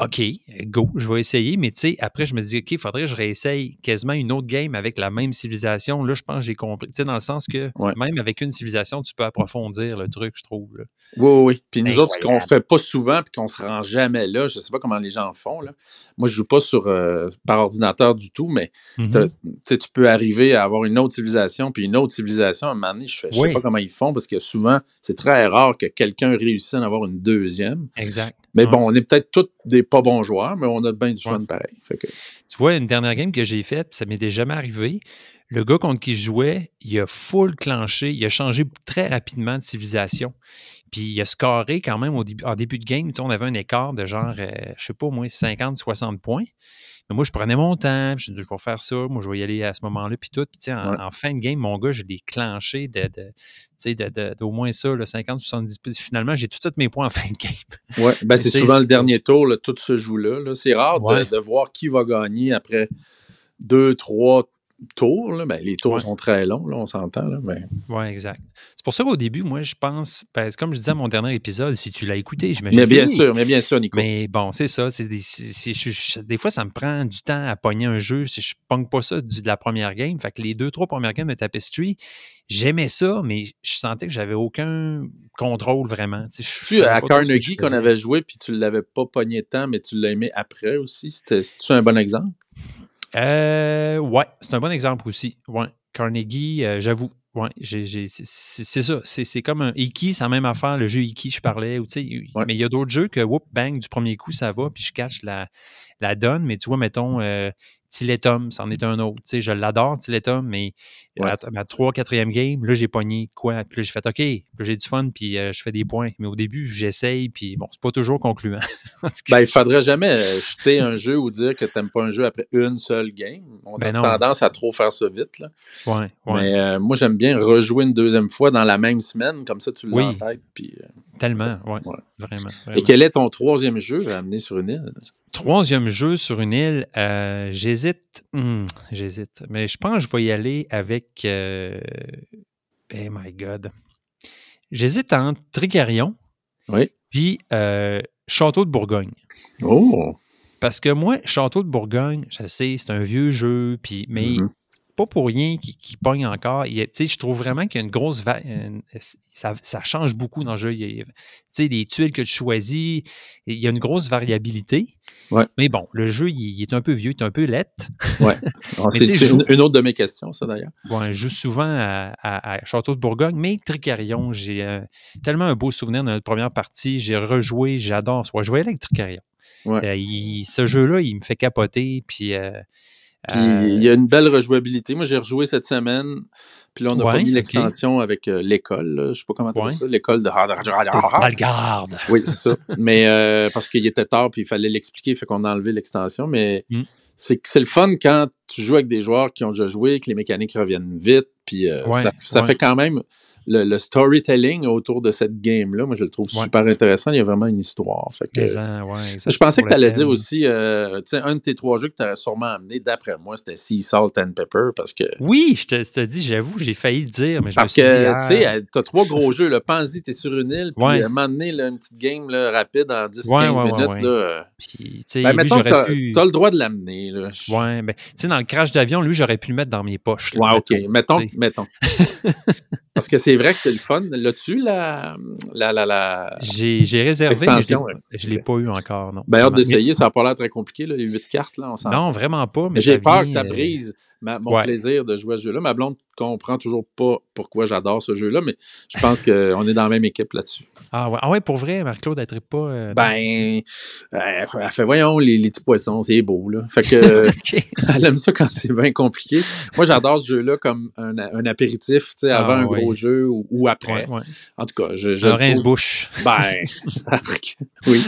OK, go, je vais essayer. Mais tu sais, après, je me dis, OK, il faudrait que je réessaye quasiment une autre game avec la même civilisation. Là, je pense que j'ai compris. Tu sais, dans le sens que Ouais. même avec une civilisation, tu peux approfondir le truc, je trouve. là. Oui, oui, oui. Puis nous autres, ce qu'on fait pas souvent puis qu'on se rend jamais là, je sais pas comment les gens font. Là. Moi, je joue pas sur euh, par ordinateur du tout, mais Mhm. tu peux arriver à avoir une autre civilisation, puis une autre civilisation. À un moment donné, je, fais- je Oui. sais pas comment ils font, parce que souvent, c'est très rare que quelqu'un réussisse à en avoir une deuxième. Exact. Mais Ouais. bon, on est peut-être tous des pas bons joueurs, mais on a bien du fun Ouais. pareil. Que, Tu vois, une dernière game que j'ai faite, ça m'était jamais arrivé. Le gars contre qui je jouais, il a full clenché, il a changé très rapidement de civilisation. Puis il a scoré quand même au début, en début de game. Tu sais, on avait un écart de genre, euh, je sais pas, au moins 50-60 points. Mais moi, je prenais mon temps, puis je dis, je vais faire ça, moi, je vais y aller à ce moment-là, puis tout. Puis, tu sais, en, Ouais. en fin de game, mon gars, je l'ai clenché de, de, tu sais, de, de- d'au moins ça, là, 50-70. Puis finalement, j'ai tout de suite mes points en fin de game. ouais, ben, c'est souvent le dernier tour, là, tout se joue là. là. C'est rare de- de, voir qui va gagner après deux, trois tours. là. Ben, les tours Ouais. sont très longs, là, on s'entend. là, mais... Oui, exact. C'est pour ça qu'au début, moi, je pense, ben, comme je disais à mon dernier épisode, si tu l'as écouté, j'imagine. mais bien sûr, mais bien sûr, Nico. Mais bon, c'est ça. c'est des, je- je- des fois, ça me prend du temps à pogner un jeu. Si je ne pogne pas ça du- de la première game. Fait que les deux, trois premières games de Tapestry, j'aimais ça, mais je sentais que j'avais aucun contrôle vraiment. Tu sais, je- je Tu, à Carnegie je qu'on avait joué, puis tu l'avais pas pogné tant, mais tu l'as aimé après aussi. C'était- C'est-tu un bon exemple? Euh, ouais, c'est un bon exemple aussi. Ouais. Carnegie, euh, j'avoue. Ouais, c'est- ça. C'est c'est comme un Iki, c'est la même affaire, le jeu Iki, je parlais. ou tu sais, Ouais. Mais il y a d'autres jeux que, whoop, bang, du premier coup, ça va, puis je cache la, la donne. Mais tu vois, mettons, euh, Tiletum, c'en est un autre. Je l'adore, Tiletum, mais Ouais. à ma 3 4e game, là, j'ai pogné quoi? Puis là, j'ai fait OK, puis j'ai du fun, puis euh, je fais des points. Mais au début, j'essaye, puis bon, c'est pas toujours concluant. En tout cas, Ben, il faudrait jamais euh, jeter un jeu ou dire que tu n'aimes pas un jeu après une seule game. On Ben a non. tendance à trop faire ça vite. Là. ouais, ouais, Mais euh, moi, j'aime bien rejouer une deuxième fois dans la même semaine, comme ça tu l'as Oui. en tête. Puis, euh, tellement, ouais, Ouais. vraiment. Et quel est ton troisième jeu à amener sur une île? Troisième jeu sur une île, euh, j'hésite. Hmm, j'hésite. Mais je pense que je vais y aller avec. euh, oh my God. J'hésite entre Tricarion Oui. puis euh, Château de Bourgogne. Oh! Parce que moi, Château de Bourgogne, je sais, c'est un vieux jeu, puis, mais Mhm. Pas pour rien qu'il qu'il pogne encore. Je trouve vraiment qu'il y a une grosse. va- une- ça, ça change beaucoup dans le jeu. Il y a- Tu sais, les tuiles que tu choisis, il y a une grosse variabilité. Ouais. Mais bon, le jeu, il, il est un peu vieux, il est un peu lettre. Ouais. Mais C'est une, autre de mes questions, ça d'ailleurs. Bon, je joue souvent à, à- à Château de Bourgogne, mais Tricarion, j'ai euh, tellement un beau souvenir de notre première partie. J'ai rejoué, j'adore. Je aller avec Tricarion. Ouais. Euh, il- ce jeu-là, il me fait capoter. Puis, euh, Puis euh, il y a une belle rejouabilité. Moi, j'ai rejoué cette semaine. Puis là, on a Ouais, pas mis l'extension avec euh, l'école. Je sais pas comment tu Ouais. ça. L'école de Valgarde. Oui, c'est ça. Mais euh, parce qu'il était tard puis il fallait l'expliquer, fait qu'on a enlevé l'extension. Mais Mm. c'est c'est le fun quand tu joues avec des joueurs qui ont déjà joué, que les mécaniques reviennent vite. Puis euh, Ouais, ça, fait quand même le, le storytelling autour de cette game-là. Moi, je le trouve Ouais. super intéressant. Il y a vraiment une histoire. Fait que, Mais, ouais, exact. je pensais que tu allais dire aussi, euh, tu sais, un de tes trois jeux que tu aurais sûrement amené, d'après moi, c'était Sea Salt and Pepper, parce que Oui, je te, je te dis, j'avoue, j'ai failli le dire, mais je parce me suis que, dit, ah, tu sais, t'as trois gros jeux. Le Pansy, t'es sur une île, puis Ouais. à un moment donné, là, une petite game là, rapide en 10-15 Ouais, ouais, ouais, minutes. Là, euh, puis, tu sais, ben, mettons pu... t'as le droit de l'amener. Ouais, ben, tu sais, dans le crash d'avion, lui, j'aurais pu le mettre dans mes poches. là, Ouais, OK. mettons, Mettons, tu sais. mettons. Parce que c'est vrai que c'est le fun. L'as-tu, la, la, la, la... J'ai réservé, mais je ne l'ai pas eu encore, non. Ben, hâte d'essayer. Ça n'a pas l'air très compliqué, là, les huit cartes, là, on Non, vraiment pas. Mais J'ai peur que ça brise ma- mon ouais. plaisir de jouer à ce jeu-là. Ma blonde comprend toujours pas pourquoi j'adore ce jeu-là, mais je pense qu'on est dans la même équipe là-dessus. Ah ouais, ah ouais, pour vrai, Marc-Claude, elle ne pas. euh, Ben, euh, elle fait, voyons, les, les petits poissons, c'est beau, là. Fait que, elle aime ça quand c'est bien compliqué. Moi, j'adore ce jeu-là comme un, un apéritif, tu sais, avant Ah, un ouais. gros jeu ou, ou après. Ouais. En tout cas, je, je rince-bouche. Ben, oui.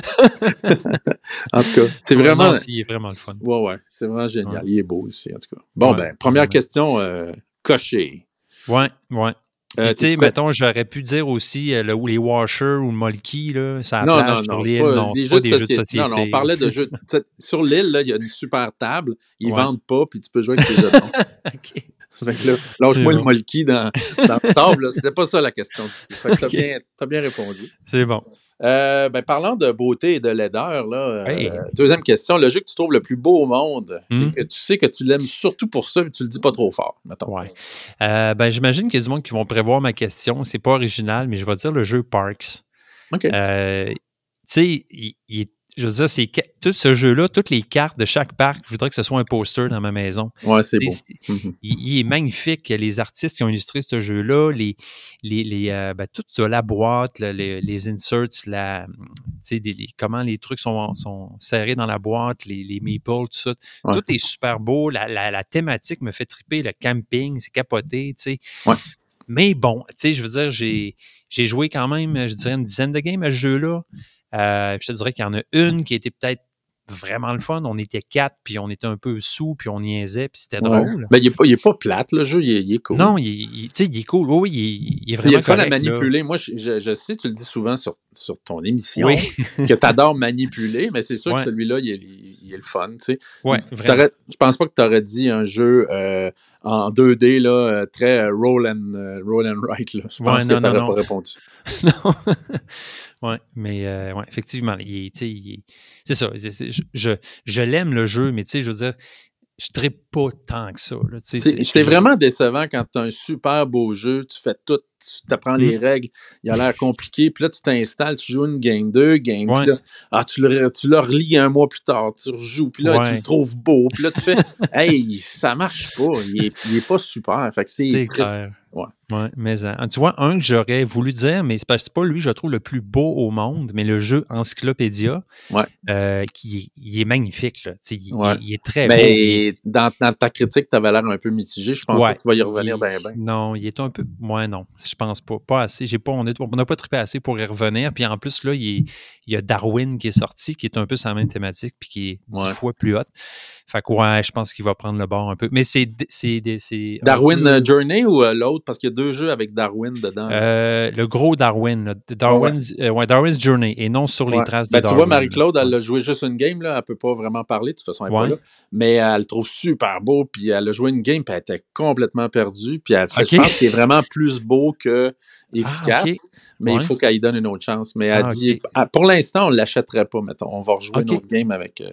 en tout cas, c'est vraiment. il est vraiment le fun. Ouais, ouais, c'est vraiment génial. Il est beau aussi, en tout cas. Bon, ben, première ouais. question euh, cochée. Ouais, ouais. Euh, tu sais, mettons, j'aurais pu dire aussi euh, le, les washers ou le molki, là, ça Non, plage non, non, l'île. Non, c'est jeux pas de des jeux de société. Non, non, on parlait de jeux. Sur l'île, il y a une super table. Ils Ouais. vendent pas, puis tu peux jouer avec tes jetons. OK. Fait que là, lâche-moi le molki dans, dans la table. C'était pas ça la question. Fait que t'as bien, as bien répondu. C'est bon. Euh, ben, parlant de beauté et de laideur, là, euh, deuxième question. Le jeu que tu trouves le plus beau au monde et Hmm. que tu sais que tu l'aimes surtout pour ça, mais tu le dis pas trop fort, mettons. Ouais. Euh, ben, j'imagine qu'il y a du monde qui vont prévoir ma question. C'est pas original, mais je vais dire le jeu Parks. OK. Tu sais, il- il est- je veux dire, c'est tout ce jeu-là, toutes les cartes de chaque parc, je voudrais que ce soit un poster dans ma maison. Ouais, c'est beau. Il, il est magnifique. Les artistes qui ont illustré ce jeu-là, les, les, les, euh, ben, tout ça, la boîte, le- les, les inserts, la, tu sais, des- les- comment les trucs sont, sont serrés dans la boîte, les, les meeples, tout ça. Ouais. Tout est super beau. La, la- la thématique me fait triper. Le camping, c'est capoté, tu sais. Ouais. Mais bon, tu sais, je veux dire, j'ai, j'ai joué quand même, je dirais, une dizaine de games à ce jeu-là. Euh, je te dirais qu'il y en a une qui était peut-être vraiment le fun. On était quatre, puis on était un peu sous, puis on niaisait, puis c'était Ouais. drôle. Ben, il est, pas, il est pas plate, le jeu, il est, il est cool. Non, il, il- il est cool. Oui, il, est- il est il vraiment est fun à là. manipuler. Moi, je, je- je sais, tu le dis souvent sur, sur ton émission, Oui, que tu adores manipuler, mais c'est sûr Ouais. que celui-là, il est, il est le fun. Tu sais. ouais, vraiment. Je pense pas que tu aurais dit un jeu euh, en 2D là, euh, très euh, roll, and, roll and write. Là. Je pense Ouais, que non, tu n'aurais non. pas répondu. non. ouais, mais euh, ouais, effectivement, il est, tu il est- c'est ça. je je, je l'aime le jeu, mais tu sais, je veux dire, je ne pas tant que ça. C'est vraiment décevant quand tu as un super beau jeu, tu fais tout, tu apprends les Mm. règles, il a l'air compliqué, puis là, tu t'installes, tu joues une game, deux games, Ouais. là, ah, tu, le, tu le relis un mois plus tard, tu rejoues, puis là, tu le trouves beau, puis là, tu fais, hey, ça marche pas, il est, il est pas super, fait que c'est C'est triste. clair. Ouais. Ouais, mais hein, tu vois, un que j'aurais voulu dire, mais c'est pas, pas lui, je trouve, le plus beau au monde, mais le jeu Encyclopédia, Ouais. euh, qui il est magnifique. Là. Il, Ouais. il- il est très beau. Mais dans, dans ta critique, tu avais l'air un peu mitigé, je pense Ouais. que tu vas y revenir bien, bien. Non, il est un peu. Moi, non. Je pense pas. Pas assez. J'ai pas, on n'a pas trippé assez pour y revenir. Puis en plus, là, il, est- il y a Darwin qui est sorti, qui est un peu sur la même thématique, puis qui est dix fois plus haute. Fait que ouais, je pense qu'il va prendre le bord un peu. Mais c'est. c'est, c'est un Darwin peu- euh, Journey ou euh, l'autre? Parce qu'il y a deux jeux avec Darwin dedans. Euh, le gros Darwin. Darwin's, euh, ouais, Darwin's Journey, et non sur les traces de Ben, tu Darwin. vois, Marie-Claude, elle a joué juste une game, là. Elle peut pas vraiment parler, de toute façon, elle pas là. Mais elle le trouve super beau, puis elle a joué une game, puis elle était complètement perdue, puis elle fait, je pense qu'il est vraiment plus beau que efficace, ok. mais il faut qu'elle donne une autre chance. Mais elle Ah, dit, ah, pour l'instant, on l'achèterait pas, mettons. On va rejouer Ok. une autre game avec euh,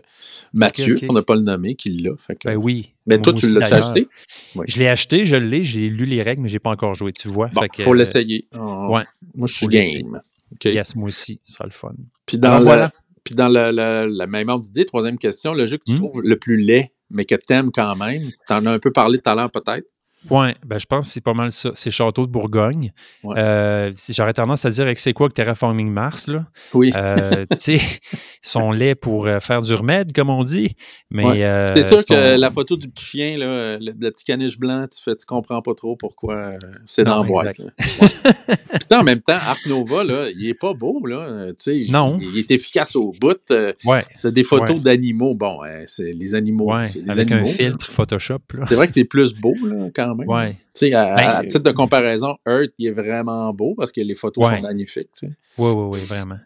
Mathieu, on n'a pas le nommé, qui l'a. Ben oui. mais toi, tu d'ailleurs. acheté? Oui. Je l'ai acheté, je l'ai, j'ai lu les règles, mais j'ai pas encore joué, tu vois. Bon, que, faut euh, l'essayer. On- ouais. Moi, je suis game. Yes, moi aussi, ce sera le fun. Puis dans, Alors, le- voilà. puis dans le- le- la même ordre d'idée, troisième question, le jeu que tu Hmm? trouves le plus laid, mais que tu aimes quand même, tu en as un peu parlé tout à l'heure peut-être? Ouais, ben je pense que c'est pas mal ça. C'est Château de Bourgogne. Ouais. Euh, J'aurais tendance à dire que c'est quoi que Terraforming Mars, là? Oui. Euh, tu sais, ils sont laids pour euh, faire du remède, comme on dit. Mais Ouais. euh, C'est sûr sont- que la photo du petit chien, là, le, le petit caniche blanc, tu fais, tu comprends pas trop pourquoi c'est dans la boîte. Puis en même temps, Arc Nova, là, il est pas beau, là. Non. Il, est efficace au bout. Ouais, T'as des photos d'animaux. Bon, euh, c'est les animaux. ouais, c'est des avec animaux, un là. filtre Photoshop, là. C'est vrai que c'est plus beau, là, quand même. Ouais. Tu sais, à, Ben, à titre de comparaison, Earth, il est vraiment beau parce que les photos Ouais. sont magnifiques. tu sais. Oui, oui, oui, vraiment.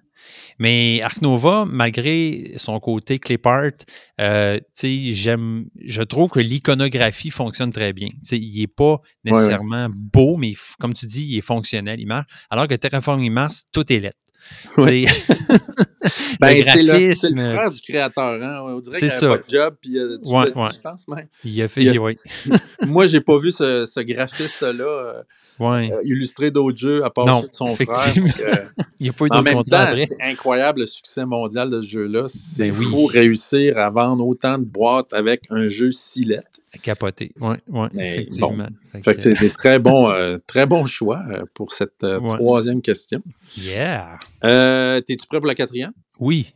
Mais Arc Nova, malgré son côté clip art, euh, j'aime, je trouve que l'iconographie fonctionne très bien. Il n'est pas nécessairement beau, mais comme tu dis, il est fonctionnel, il marche. Alors que Terraforming Mars, tout est lettre. Ouais. Ben, le c'est le, le frère du créateur. Hein? On dirait C'est qu'il n'y a ça. pas de job. Puis, euh, tu Ouais, dit, je pense même. il a fait, Il a- oui, Moi, j'ai pas vu ce, ce graphiste-là euh, ouais. euh, illustrer d'autres jeux à part Non, son frère. Donc, il n'y a pas eu en d'autre même temps, c'est incroyable le succès mondial de ce jeu-là. C'est Ben oui. fou réussir à vendre autant de boîtes avec un jeu si laid. Capoté, oui, ouais, effectivement. Fait Fait que, que c'est des très bons, très bons choix pour cette troisième question. yeah. T'es-tu prêt pour la quatrième? Oui.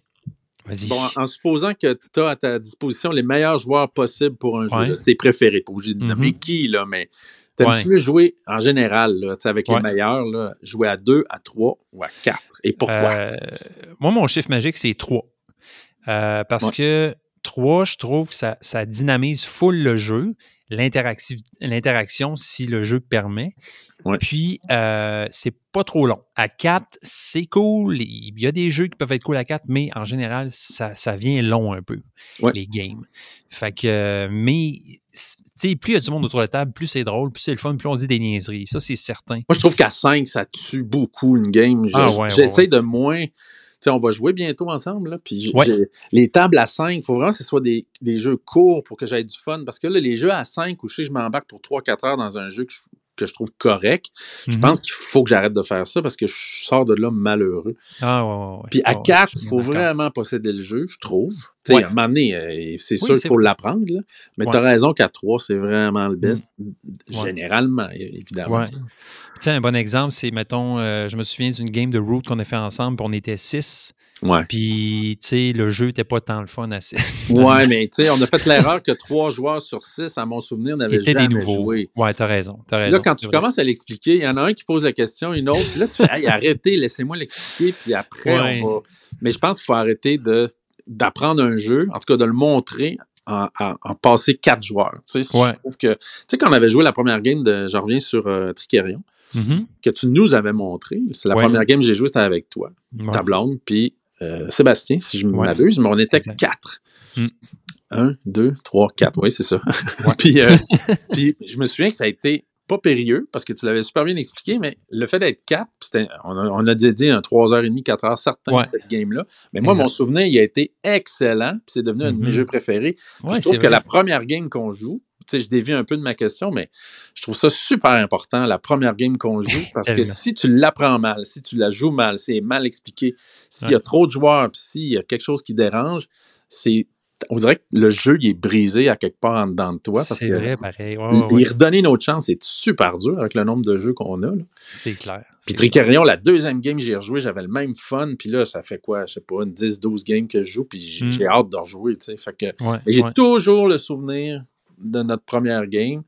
Vas-y. Bon, en supposant que tu as à ta disposition les meilleurs joueurs possibles pour un jeu, Ouais. tes préférés, pas obligé de nommer Mhm. qui, là, mais t'aimes-tu Ouais. mieux jouer en général, là, avec Ouais. les meilleurs, là, jouer à deux, à trois ou à quatre? Et pourquoi? Euh, moi, mon chiffre magique, c'est 3. parce Ouais. que 3, je trouve que ça, ça dynamise full le jeu. L'interaction si le jeu permet. Ouais. Puis, euh, c'est pas trop long. À 4, c'est cool. Il y a des jeux qui peuvent être cool à 4, mais en général, ça, ça vient long un peu, Ouais. les games. Fait que, mais, tu sais, plus il y a du monde autour de la table, plus c'est drôle, plus c'est le fun, plus on dit des niaiseries. Ça, c'est certain. Moi, je trouve qu'à 5, ça tue beaucoup une game. Je- Ah J'essaie ouais. de moins. On va jouer bientôt ensemble. Là, puis Ouais. les tables à 5, il faut vraiment que ce soit des, des jeux courts pour que j'aie du fun. Parce que là, les jeux à 5 où je sais que je m'embarque pour 3-4 heures dans un jeu que je, que je trouve correct, je Mhm. pense qu'il faut que j'arrête de faire ça parce que je sors de là malheureux. Ah, ouais, ouais, ouais. Puis à Ouais, 4, je il faut vraiment posséder le jeu, je trouve. Tu sais, Ouais. à un moment donné, euh, c'est Oui, sûr qu'il faut l'apprendre. Mais tu as raison qu'à 3, c'est vraiment le best. Ouais. Généralement, évidemment. Sais, un bon exemple, c'est, mettons, euh, je me souviens d'une game de Root qu'on a fait ensemble, puis on était 6. Ouais. Puis, tu sais, le jeu n'était pas tant le fun à 6. Ouais, mais tu sais, on a fait l'erreur que trois joueurs sur six, à mon souvenir, n'avaient jamais des nouveaux. joué. Ouais, t'as raison. Puis raison. Là, quand tu vrai. commences à l'expliquer, il y en a un qui pose la question, une autre. Puis là, tu fais, hey, arrêtez, laissez-moi l'expliquer, puis après, Ouais. on va. Mais je pense qu'il faut arrêter de d'apprendre un jeu, en tout cas de le montrer en, en- en passer quatre joueurs. Tu sais, Ouais. Je trouve que, tu sais, quand on avait joué la première game de, je reviens sur euh, Tricerion, Mhm. que tu nous avais montré, c'est la Ouais. première game que j'ai jouée, c'était avec toi, Ouais. ta blonde, puis euh, Sébastien, si je m'abuse, mais on était Exact. quatre. Mm. Un, deux, trois, quatre. Oui, c'est ça. puis, euh, puis je me souviens que ça a été pas périlleux parce que tu l'avais super bien expliqué, mais le fait d'être quatre, c'était- on a, on a dédié un 3h30, 4 heures certain Ouais. à cette game-là. Mais moi, mon souvenir, il a été excellent, puis c'est devenu un de mes Mhm. jeux préférés. Ouais, je trouve que vrai. la première game qu'on joue, tu sais, je dévie un peu de ma question, mais je trouve ça super important, la première game qu'on joue, parce que si tu l'apprends mal, si tu la joues mal, c'est mal expliqué, s'il y a trop de joueurs, puis s'il y a quelque chose qui dérange, c'est on dirait que le jeu il est brisé à quelque part en dedans de toi. C'est vrai, pareil. Ouais, ouais, redonner une autre chance, c'est super dur avec le nombre de jeux qu'on a. là. C'est clair. Puis Tricarion, la deuxième game que j'ai rejoué, j'avais le même fun. Puis là, ça fait quoi, je sais pas, une 10-12 games que je joue, puis j'ai Mm. j'ai hâte de rejouer. tu sais. Fait que clair. Ouais, mais j'ai toujours le souvenir de notre première game.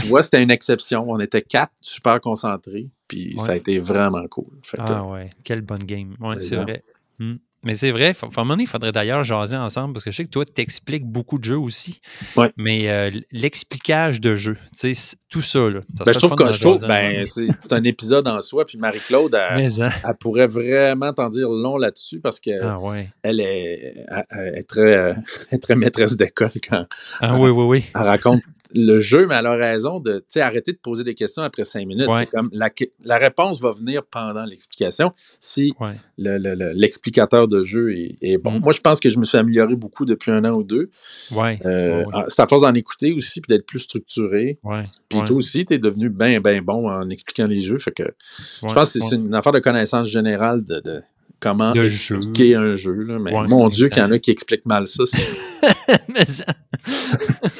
Tu vois, c'était une exception. On était quatre, super concentrés, puis ça a été vraiment cool. Fait que, Ah ouais, quelle bonne game. Ouais, c'est vrai. Hmm. Mais c'est vrai, à un moment donné, il faudrait d'ailleurs jaser ensemble parce que je sais que toi, tu expliques beaucoup de jeux aussi. Ouais. Mais euh, l'explicage de jeux, tu sais, c'est- tout ça, là. ça ben, je trouve que je trouve, ben, c'est un épisode en soi. Puis Marie-Claude, elle, hein? elle pourrait vraiment t'en dire long là-dessus parce qu'elle Ah ouais. elle est, elle- elle est très, euh, très maîtresse d'école quand Ah oui, oui, oui. elle raconte le jeu, mais elle a raison de tu sais, arrêter de poser des questions après cinq minutes. Ouais. C'est comme la, la réponse va venir pendant l'explication si Ouais. le- le- le- l'explicateur de jeu est, est bon. Mm. Moi, je pense que je me suis amélioré beaucoup depuis un an ou deux. Ouais. Euh, C'est à force d'en écouter aussi, puis d'être plus structuré. Puis toi aussi, tu es devenu bien, bien bon en expliquant les jeux. Fait que je pense que c'est une affaire de connaissance générale de, de comment De expliquer un jeu. là. Mais Ouais, mon Dieu, qu'il y en a qui expliquent mal ça. Mais ça-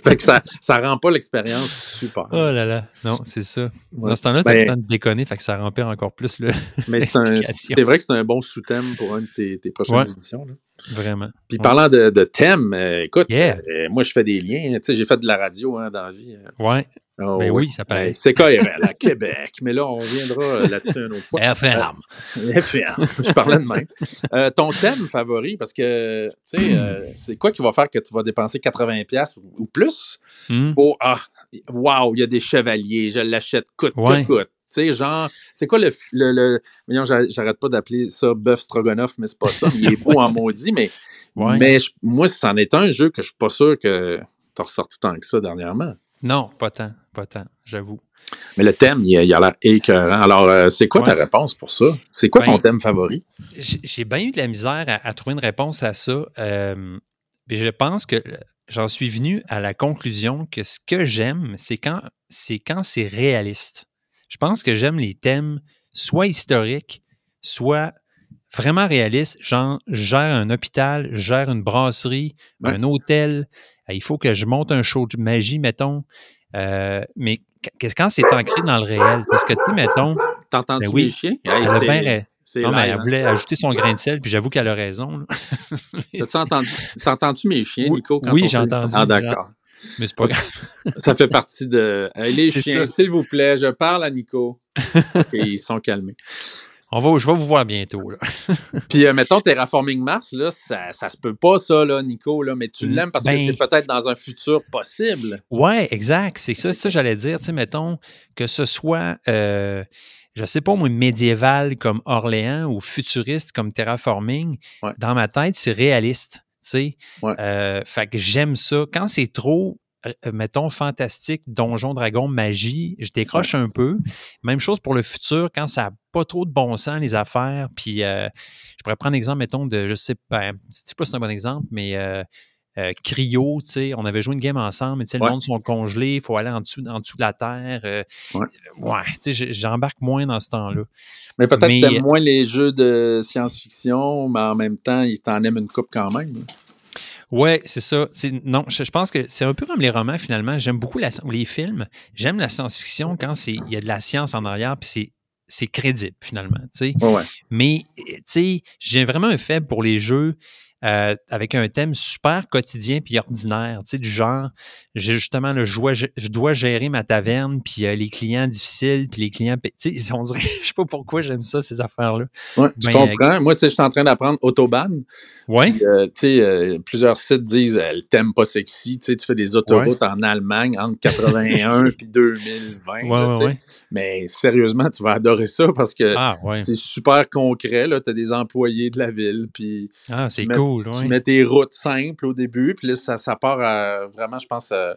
fait que ça, ça rend pas l'expérience super. Oh là là. Non, c'est ça. Ouais. Dans ce temps-là, tu as Ben- le temps de déconner, fait que ça remplit encore plus le. Mais c'est vrai que c'est un bon sous-thème pour une de tes, tes prochaines Ouais. éditions. là. Vraiment. Puis parlant de, de thème, euh, écoute, Yeah. euh, moi je fais des liens. Tu sais, j'ai fait de la radio hein, dans la vie. euh. Ouais. Oh, Ben oui, ça paraît. Ben, c'est à Québec. Mais là, on reviendra euh, là-dessus une autre fois. FM. FM. Je parlais de même. Euh, ton thème favori, parce que, tu sais, euh, c'est quoi qui va faire que tu vas dépenser 80$ ou, ou plus Hmm. pour, ah, wow, il y a des chevaliers, je l'achète coûte Ouais. que coûte. Sais, genre, c'est quoi le. le, le voyons, j'a- j'arrête pas d'appeler ça bœuf stroganoff, mais c'est pas ça. Il est beau en maudit, mais, Ouais. mais je- moi, c'en est un jeu que je suis pas sûr que tu as ressorti tant que ça dernièrement. Non, pas tant. Pas tant, j'avoue. Mais le thème, il il a l'air écœurant. Alors, euh, c'est quoi ta réponse pour ça? C'est quoi ton Ben, thème favori? J'ai bien eu de la misère à, à trouver une réponse à ça. Euh, puis je pense que j'en suis venu à la conclusion que ce que j'aime, c'est quand c'est quand c'est réaliste. Je pense que j'aime les thèmes soit historiques, soit vraiment réalistes. Genre, je gère un hôpital, je gère une brasserie, Ouais. un hôtel. Il faut que je monte un show de magie, mettons. Euh, mais qu- quand c'est ancré dans le réel, parce que, tu sais, mettons, T'entends-tu ben oui. les chiens? Elle a c'est- bien c'est non, mais elle hein. voulait ajouter son grain de sel, puis j'avoue qu'elle a raison. T'as-tu entendu, mes chiens, Nico? quand oui, j'ai entendu, Ah, d'accord. Mais c'est pas grave. Ça fait partie de. Hey, les C'est chiens, s'il vous plaît, je parle à Nico. Ils sont calmés. On va, je vais vous voir bientôt. Là. Puis, euh, mettons, Terraforming Mars, là, ça, ça se peut pas, ça, là, Nico, là, mais tu l'aimes parce ben- que c'est peut-être dans un futur possible. Ouais, exact. C'est ça, ça j'allais dire. Tu sais, mettons que ce soit, euh, je sais pas moi, médiéval comme Orléans ou futuriste comme Terraforming. Ouais. Dans ma tête, c'est réaliste. Tu sais, Ouais. Euh, fait que j'aime ça. Quand c'est trop, euh, mettons, fantastique, donjon, dragon, magie, je décroche un peu. Même chose pour le futur, quand ça n'a pas trop de bon sens, les affaires. Puis, euh, je pourrais prendre l'exemple, mettons, de, je sais pas, je sais pas si c'est un bon exemple, mais euh, euh, Cryo, tu sais, on avait joué une game ensemble, mais tu sais, le monde sont congelés, il faut aller en dessous, en dessous de la terre. euh, Ouais. ouais, tu sais, j'embarque moins dans ce temps-là. Mais peut-être que t'aimes moins les jeux de science-fiction, mais en même temps, il t'en aime une coupe quand même. Ouais, c'est ça. Non, je, je pense que c'est un peu comme les romans finalement. J'aime beaucoup la, les films. J'aime la science-fiction quand c'est il y a de la science en arrière, puis c'est c'est crédible finalement. tu sais. Ouais, ouais. Mais tu sais, j'ai vraiment un faible pour les jeux euh, avec un thème super quotidien puis ordinaire, tu sais, du genre, j'ai justement le je dois, je dois gérer ma taverne puis euh, les clients difficiles puis les clients, tu sais, on dirait, je sais pas pourquoi j'aime ça ces affaires-là. Ouais, je Ben, comprends. Moi, tu sais, je suis en train d'apprendre Autobahn. Euh, tu sais, euh, plusieurs sites disent euh, le thème pas sexy. Tu sais, tu fais des autoroutes en Allemagne entre 81 puis 2020. Ouais, là, ouais. Mais sérieusement, tu vas adorer ça parce que Ah c'est super concret. Tu as des employés de la ville, puis Ah, c'est mets- cool. tu mets tes routes simples au début, puis là, ça, ça part à, vraiment, je pense, euh,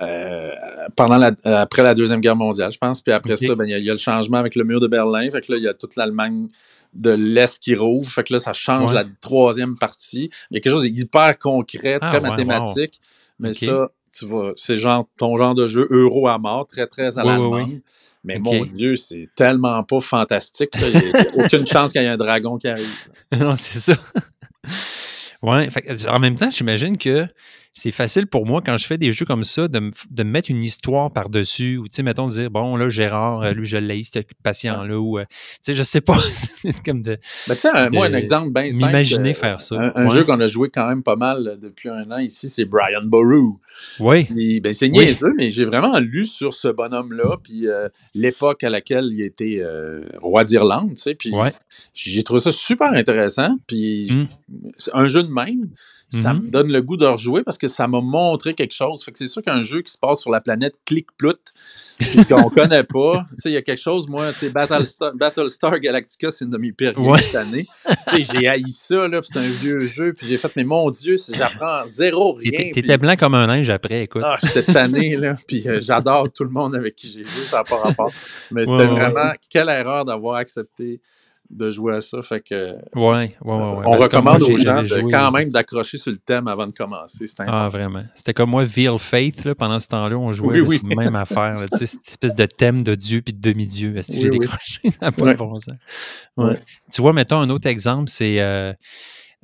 euh, pendant la, euh, après la Deuxième Guerre mondiale, je pense. Puis après ça, ben, il y, a- il y a le changement avec le mur de Berlin. Fait que là, il y a toute l'Allemagne de l'Est qui rouvre. Fait que là, ça change Ouais. la troisième partie. Il y a quelque chose d'hyper concret, Ah, très mathématique. Mais ça, tu vois, c'est genre ton genre de jeu euro à mort, très, très à Oui, la oui. Mais mon Dieu, c'est tellement pas fantastique. là. Il n'y a aucune chance qu'il y ait un dragon qui arrive. non, c'est ça. Ouais. en même temps, j'imagine que c'est facile pour moi quand je fais des jeux comme ça de me, de me mettre une histoire par-dessus ou, tu sais, mettons, de dire, bon, là, Gérard, euh, lui, je l'ai, ce patient-là, ou, euh, tu sais, je sais pas. c'est comme de Ben, tu sais, moi, un exemple bien simple. m'imaginer euh, faire ça. Un, un Ouais. jeu qu'on a joué quand même pas mal depuis un an ici, c'est Brian Boru. Oui. Puis, ben, c'est Oui. niaiseux, mais j'ai vraiment lu sur ce bonhomme-là, puis euh, l'époque à laquelle il était euh, roi d'Irlande, tu sais, puis Ouais. j'ai trouvé ça super intéressant, puis Mm. un jeu de même, ça Mhm. me donne le goût de rejouer parce que ça m'a montré quelque chose. Fait que c'est sûr qu'un jeu qui se passe sur la planète Click-Plout, qu'on connaît pas, tu sais, il y a quelque chose, moi, Battlestar, Battlestar Galactica, c'est une de mes pires games Ouais. cette année. J'ai haï ça, là, c'est un vieux jeu, puis j'ai fait, mais mon Dieu, j'apprends zéro rien. T'étais blanc comme un linge après, écoute. ah, j'étais tanné, là. Puis euh, j'adore tout le monde avec qui j'ai joué, ça n'a pas rapport. Mais c'était Ouais, ouais, vraiment quelle erreur d'avoir accepté de jouer à ça. Fait que Ouais, ouais, ouais. ouais. on que recommande moi, aux gens de joué- quand même d'accrocher sur le thème avant de commencer. Ah, vraiment. C'était comme moi, Veal Faith, là, pendant ce temps-là, on jouait Oui, oui. la même affaire. là, cette espèce de thème de Dieu puis de demi-dieu. Est-ce que Oui, j'ai décroché? Ça pas bon sens. Tu vois, mettons un autre exemple, c'est euh,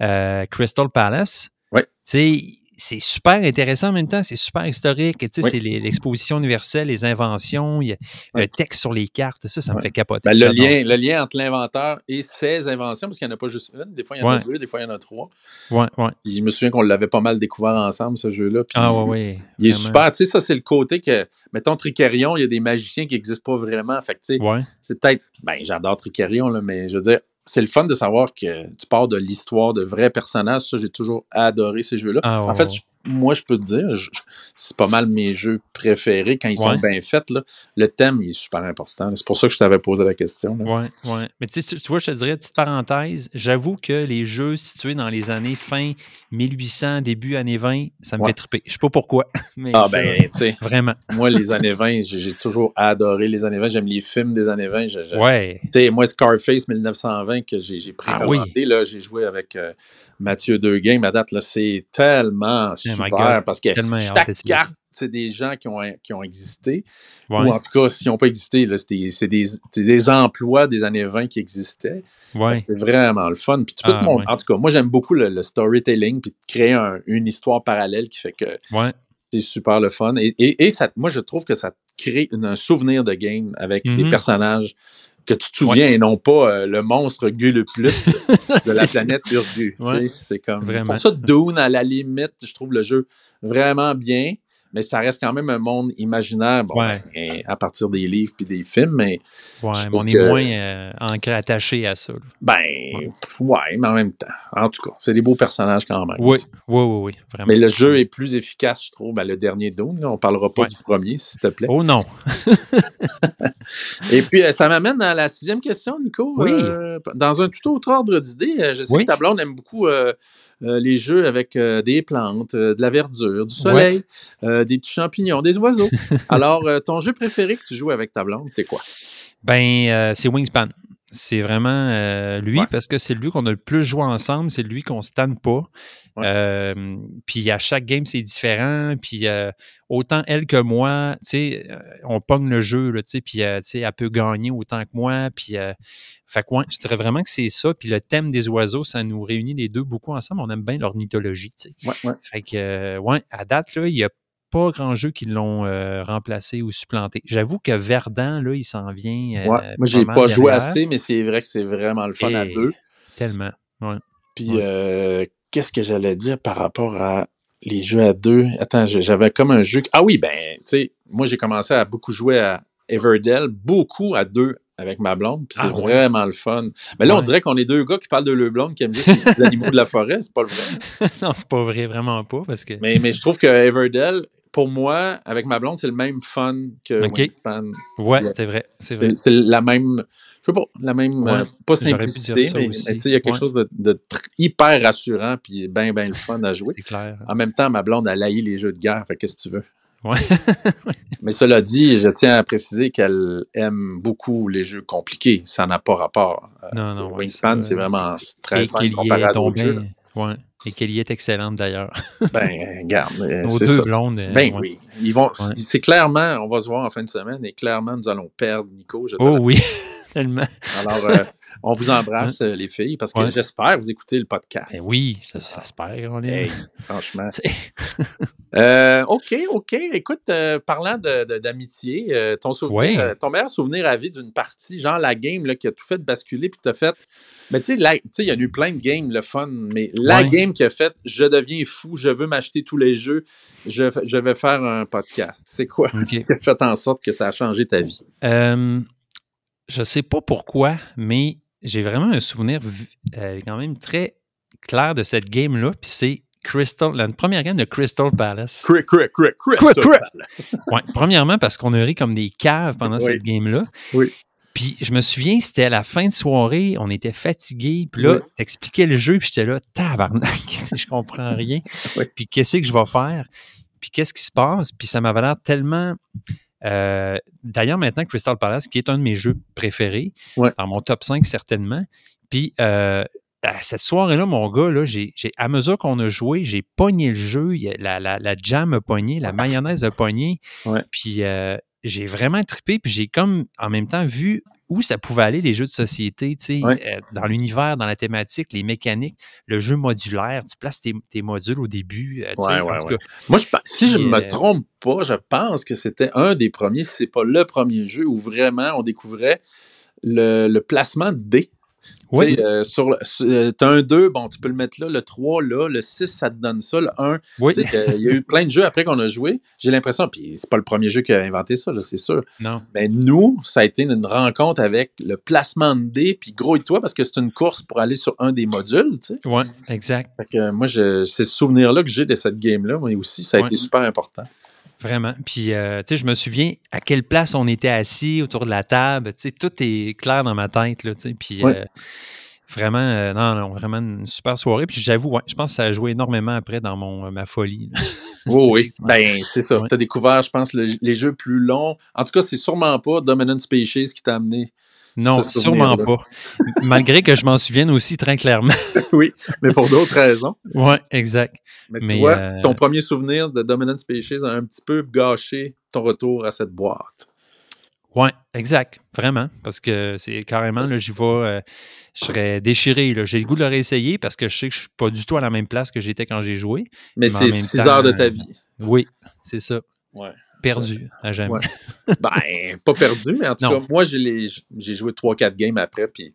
euh, Crystal Palace. Ouais. Tu sais, c'est super intéressant en même temps, c'est super historique. Tu sais, Oui. c'est l'exposition universelle, les inventions, il y a le texte sur les cartes, ça, ça me fait capoter. Ben, le, lien, le lien entre l'inventeur et ses inventions, parce qu'il n'y en a pas juste une, des fois il y en a deux, des fois il y en a trois. Ouais, ouais. Puis je me souviens qu'on l'avait pas mal découvert ensemble, ce jeu-là. Ah, ouais, ouais. Il est vraiment. super. Tu sais, ça, c'est le côté que, mettons, Tricarion, il y a des magiciens qui n'existent pas vraiment. Fait tu sais, Ouais. c'est peut-être. Ben, j'adore Tricarion, là, mais je veux dire, c'est le fun de savoir que tu pars de l'histoire de vrais personnages. Ça, j'ai toujours adoré ces jeux-là. Ah, ouais, en fait, ouais. Moi, je peux te dire, je- c'est pas mal mes jeux préférés quand ils sont bien faits. Là. Le thème, il est super important. C'est pour ça que je t'avais posé la question. là. Ouais. Mais tu, tu vois, je te dirais, petite parenthèse, j'avoue que les jeux situés dans les années fin 1800, début années 20, ça me Ouais. fait triper. Je sais pas pourquoi, mais Ah, ça, ben, tu sais, vraiment. moi, les années 20, j'ai toujours adoré les années 20. J'aime les films des années 20. Je- je- Ouais. Tu sais, moi, Scarface 1920 que j'ai j'ai pris Ah oui. là, j'ai joué avec euh, Mathieu Deguin. Ma date, là, c'est tellement my super God, parce que chaque carte, c'est des gens qui ont, qui ont existé. Ouais. Ou en tout cas, s'ils n'ont pas existé, c'est des, des, emplois des années 20 qui existaient. ouais. C'est vraiment le fun. Puis tu peux Ah, te montrer- ouais. En tout cas, moi, j'aime beaucoup le, le storytelling puis de créer un- une histoire parallèle qui fait que c'est super le fun. Et, et, et ça, moi, je trouve que ça crée une- un souvenir de game avec des Mhm. personnages que tu te souviens et non pas euh, le monstre Guluplut de la planète Urgu. tu Ouais. C'est comme. Vraiment. Pour ça, Dune, à la limite, je trouve le jeu vraiment bien. Mais ça reste quand même un monde imaginaire, bon, Ouais. ben, à partir des livres puis des films, mais Ouais, on est que- moins euh, ancré, attaché à ça. là. ben, ouais, mais en même temps, en tout cas, c'est des beaux personnages quand même. Oui, oui, oui, oui, vraiment. Mais le jeu est plus efficace, je trouve. Ben, le dernier là, on parlera pas du premier, s'il te plaît. Oh non. Et puis, euh, ça m'amène à la sixième question, Nico. Oui. Euh, dans un tout autre ordre d'idée, je sais Oui. que ta blonde aime beaucoup euh, les jeux avec des plantes, de la verdure, du soleil, des petits champignons, des oiseaux. Alors, euh, ton jeu préféré que tu joues avec ta blonde, c'est quoi? Ben, euh, c'est Wingspan. C'est vraiment euh, lui Ouais. parce que c'est lui qu'on a le plus joué ensemble. C'est lui qu'on se tanne pas. Ouais. Euh, puis à chaque game, c'est différent. Puis euh, autant elle que moi, tu sais, euh, on pogne le jeu, là, tu sais, puis euh, tu sais, elle peut gagner autant que moi. Puis, euh, fait que ouais, je dirais vraiment que c'est ça. Puis le thème des oiseaux, ça nous réunit les deux beaucoup ensemble. On aime bien l'ornithologie. Fait que, euh, ouais, à date, là, il n'y a pas grand jeu qui l'ont euh, remplacé ou supplanté. J'avoue que Verdun, là, il s'en vient. euh, Ouais. Moi, j'ai pas joué assez, mais c'est vrai que c'est vraiment le fun à deux. Tellement. Puis, Ouais. euh, qu'est-ce que j'allais dire par rapport à les jeux à deux? Attends, j'avais comme un jeu. Ah oui, ben, tu sais, moi, j'ai commencé à beaucoup jouer à Everdell, beaucoup à deux avec ma blonde, puis c'est Ah ouais? vraiment le fun. Mais là, on dirait qu'on est deux gars qui parlent de leur blonde, qui aiment bien les animaux de la forêt, c'est pas le vrai. non, c'est pas vrai, vraiment pas, parce que. Mais, mais je trouve que Everdell, pour moi, avec ma blonde, c'est le même fun que. Wingspan. ouais, yeah. c'est vrai. C'est la même, je sais pas, la même, Ouais, euh, pas simplicité, mais, mais tu sais, il y a quelque Ouais. chose de, hyper rassurant, puis bien, bien le fun à jouer. C'est clair. En même temps, ma blonde, elle haït les jeux de guerre, fait qu'est-ce que tu veux? Ouais. Mais cela dit, je tiens à préciser qu'elle aime beaucoup les jeux compliqués. Ça n'a pas rapport. Euh, Non, non, Wingspan, c'est vraiment très simple comparé à d'autres jeux. Ouais. Et qu'elle y est excellente d'ailleurs. Ben, regarde, euh, Nos deux ça. blondes. euh, Ben ouais. oui. Ils vont, Ouais. C'est clairement, on va se voir en fin de semaine, et clairement, nous allons perdre Nico. je Oh oui, tellement. Alors, euh, on vous embrasse, les filles, parce que Ouais. j'espère vous écoutez le podcast. Ben oui, j'espère qu'on est. Hey, franchement. Euh, OK, OK. Écoute, euh, parlant d'amitié, ton, souvenir, ton meilleur souvenir à vie d'une partie, genre la game là, qui a tout fait basculer puis t'as fait. Mais tu sais, il y a eu plein de games, le fun, mais la Ouais. game qui a fait je deviens fou, je veux m'acheter tous les jeux, je, je vais faire un podcast. C'est quoi OK. qui a fait en sorte que ça a changé ta vie? Euh, je sais pas pourquoi, mais j'ai vraiment un souvenir euh, quand même très clair de cette game-là. Puis c'est Crystal, la première game de Crystal Palace. Crick. Crick, crick. Ouais, premièrement, parce qu'on a ri comme des caves pendant Oui. cette game-là. Oui. Puis je me souviens, c'était à la fin de soirée, on était fatigués. Puis là, Oui. t'expliquais le jeu, puis j'étais là, tabarnak, je comprends rien. Oui. Puis qu'est-ce que je vais faire? Puis qu'est-ce qui se passe? Puis ça m'avait l'air tellement. euh, D'ailleurs, maintenant, Crystal Palace, qui est un de mes jeux préférés, dans mon top 5 certainement. Puis euh, cette soirée-là, mon gars, là, j'ai, à mesure qu'on a joué, j'ai pogné le jeu, la, la, la jam a pogné, la mayonnaise a pogné. Puis euh, j'ai vraiment trippé, puis j'ai comme en même temps vu où ça pouvait aller les jeux de société, tu sais, Ouais. euh, dans l'univers, dans la thématique, les mécaniques, le jeu modulaire, tu places tes, tes modules au début. euh, Ouais, en ouais, tout ouais. cas, Moi, je si je Puis, me euh, trompe pas, je pense que c'était un des premiers, si c'est pas le premier jeu où vraiment on découvrait le, le placement de dés. Oui. Euh, sur euh, t'as un 2, bon, tu peux le mettre là, le 3 là, le 6, ça te donne ça, le 1. oui, il y a eu plein de jeux après qu'on a joué. J'ai l'impression, puis c'est pas le premier jeu qui a inventé ça, là, c'est sûr. non, Mais nous, ça a été une rencontre avec le placement de dés, puis gros et toi, parce que c'est une course pour aller sur un des modules, tu sais. ouais, exact. Fait que moi, je, c'est ce souvenir-là que j'ai de cette game-là, mais aussi, ça a Ouais. été super important. Vraiment. Puis, euh, tu sais, je me souviens à quelle place on était assis autour de la table. Tu sais, tout est clair dans ma tête, là, tu sais. Puis, Ouais. euh, vraiment, euh, non, non, vraiment une super soirée. Puis, j'avoue, ouais, je pense que ça a joué énormément après dans mon, ma folie. là. Oui, oui. Ben, c'est ça. Ouais. Tu as découvert, je pense, le- les jeux plus longs. En tout cas, c'est sûrement pas Dominant Species qui t'a amené. Non, sûrement pas. Malgré que je m'en souvienne aussi très clairement. oui, mais pour d'autres raisons. ouais, exact. Mais tu vois, euh, ton premier souvenir de Dominant Species a un petit peu gâché ton retour à cette boîte. Ouais, exact. Vraiment. Parce que c'est carrément, là, j'y vais, euh, je serais déchiré. là. J'ai le goût de le réessayer parce que je sais que je suis pas du tout à la même place que j'étais quand j'ai joué. Mais c'est même 6 temps, heures de ta vie. Oui, c'est ça. Ouais. Perdu à jamais. Ouais. Ben, pas perdu, mais en tout Non. cas, moi, j'ai joué 3-4 games après, puis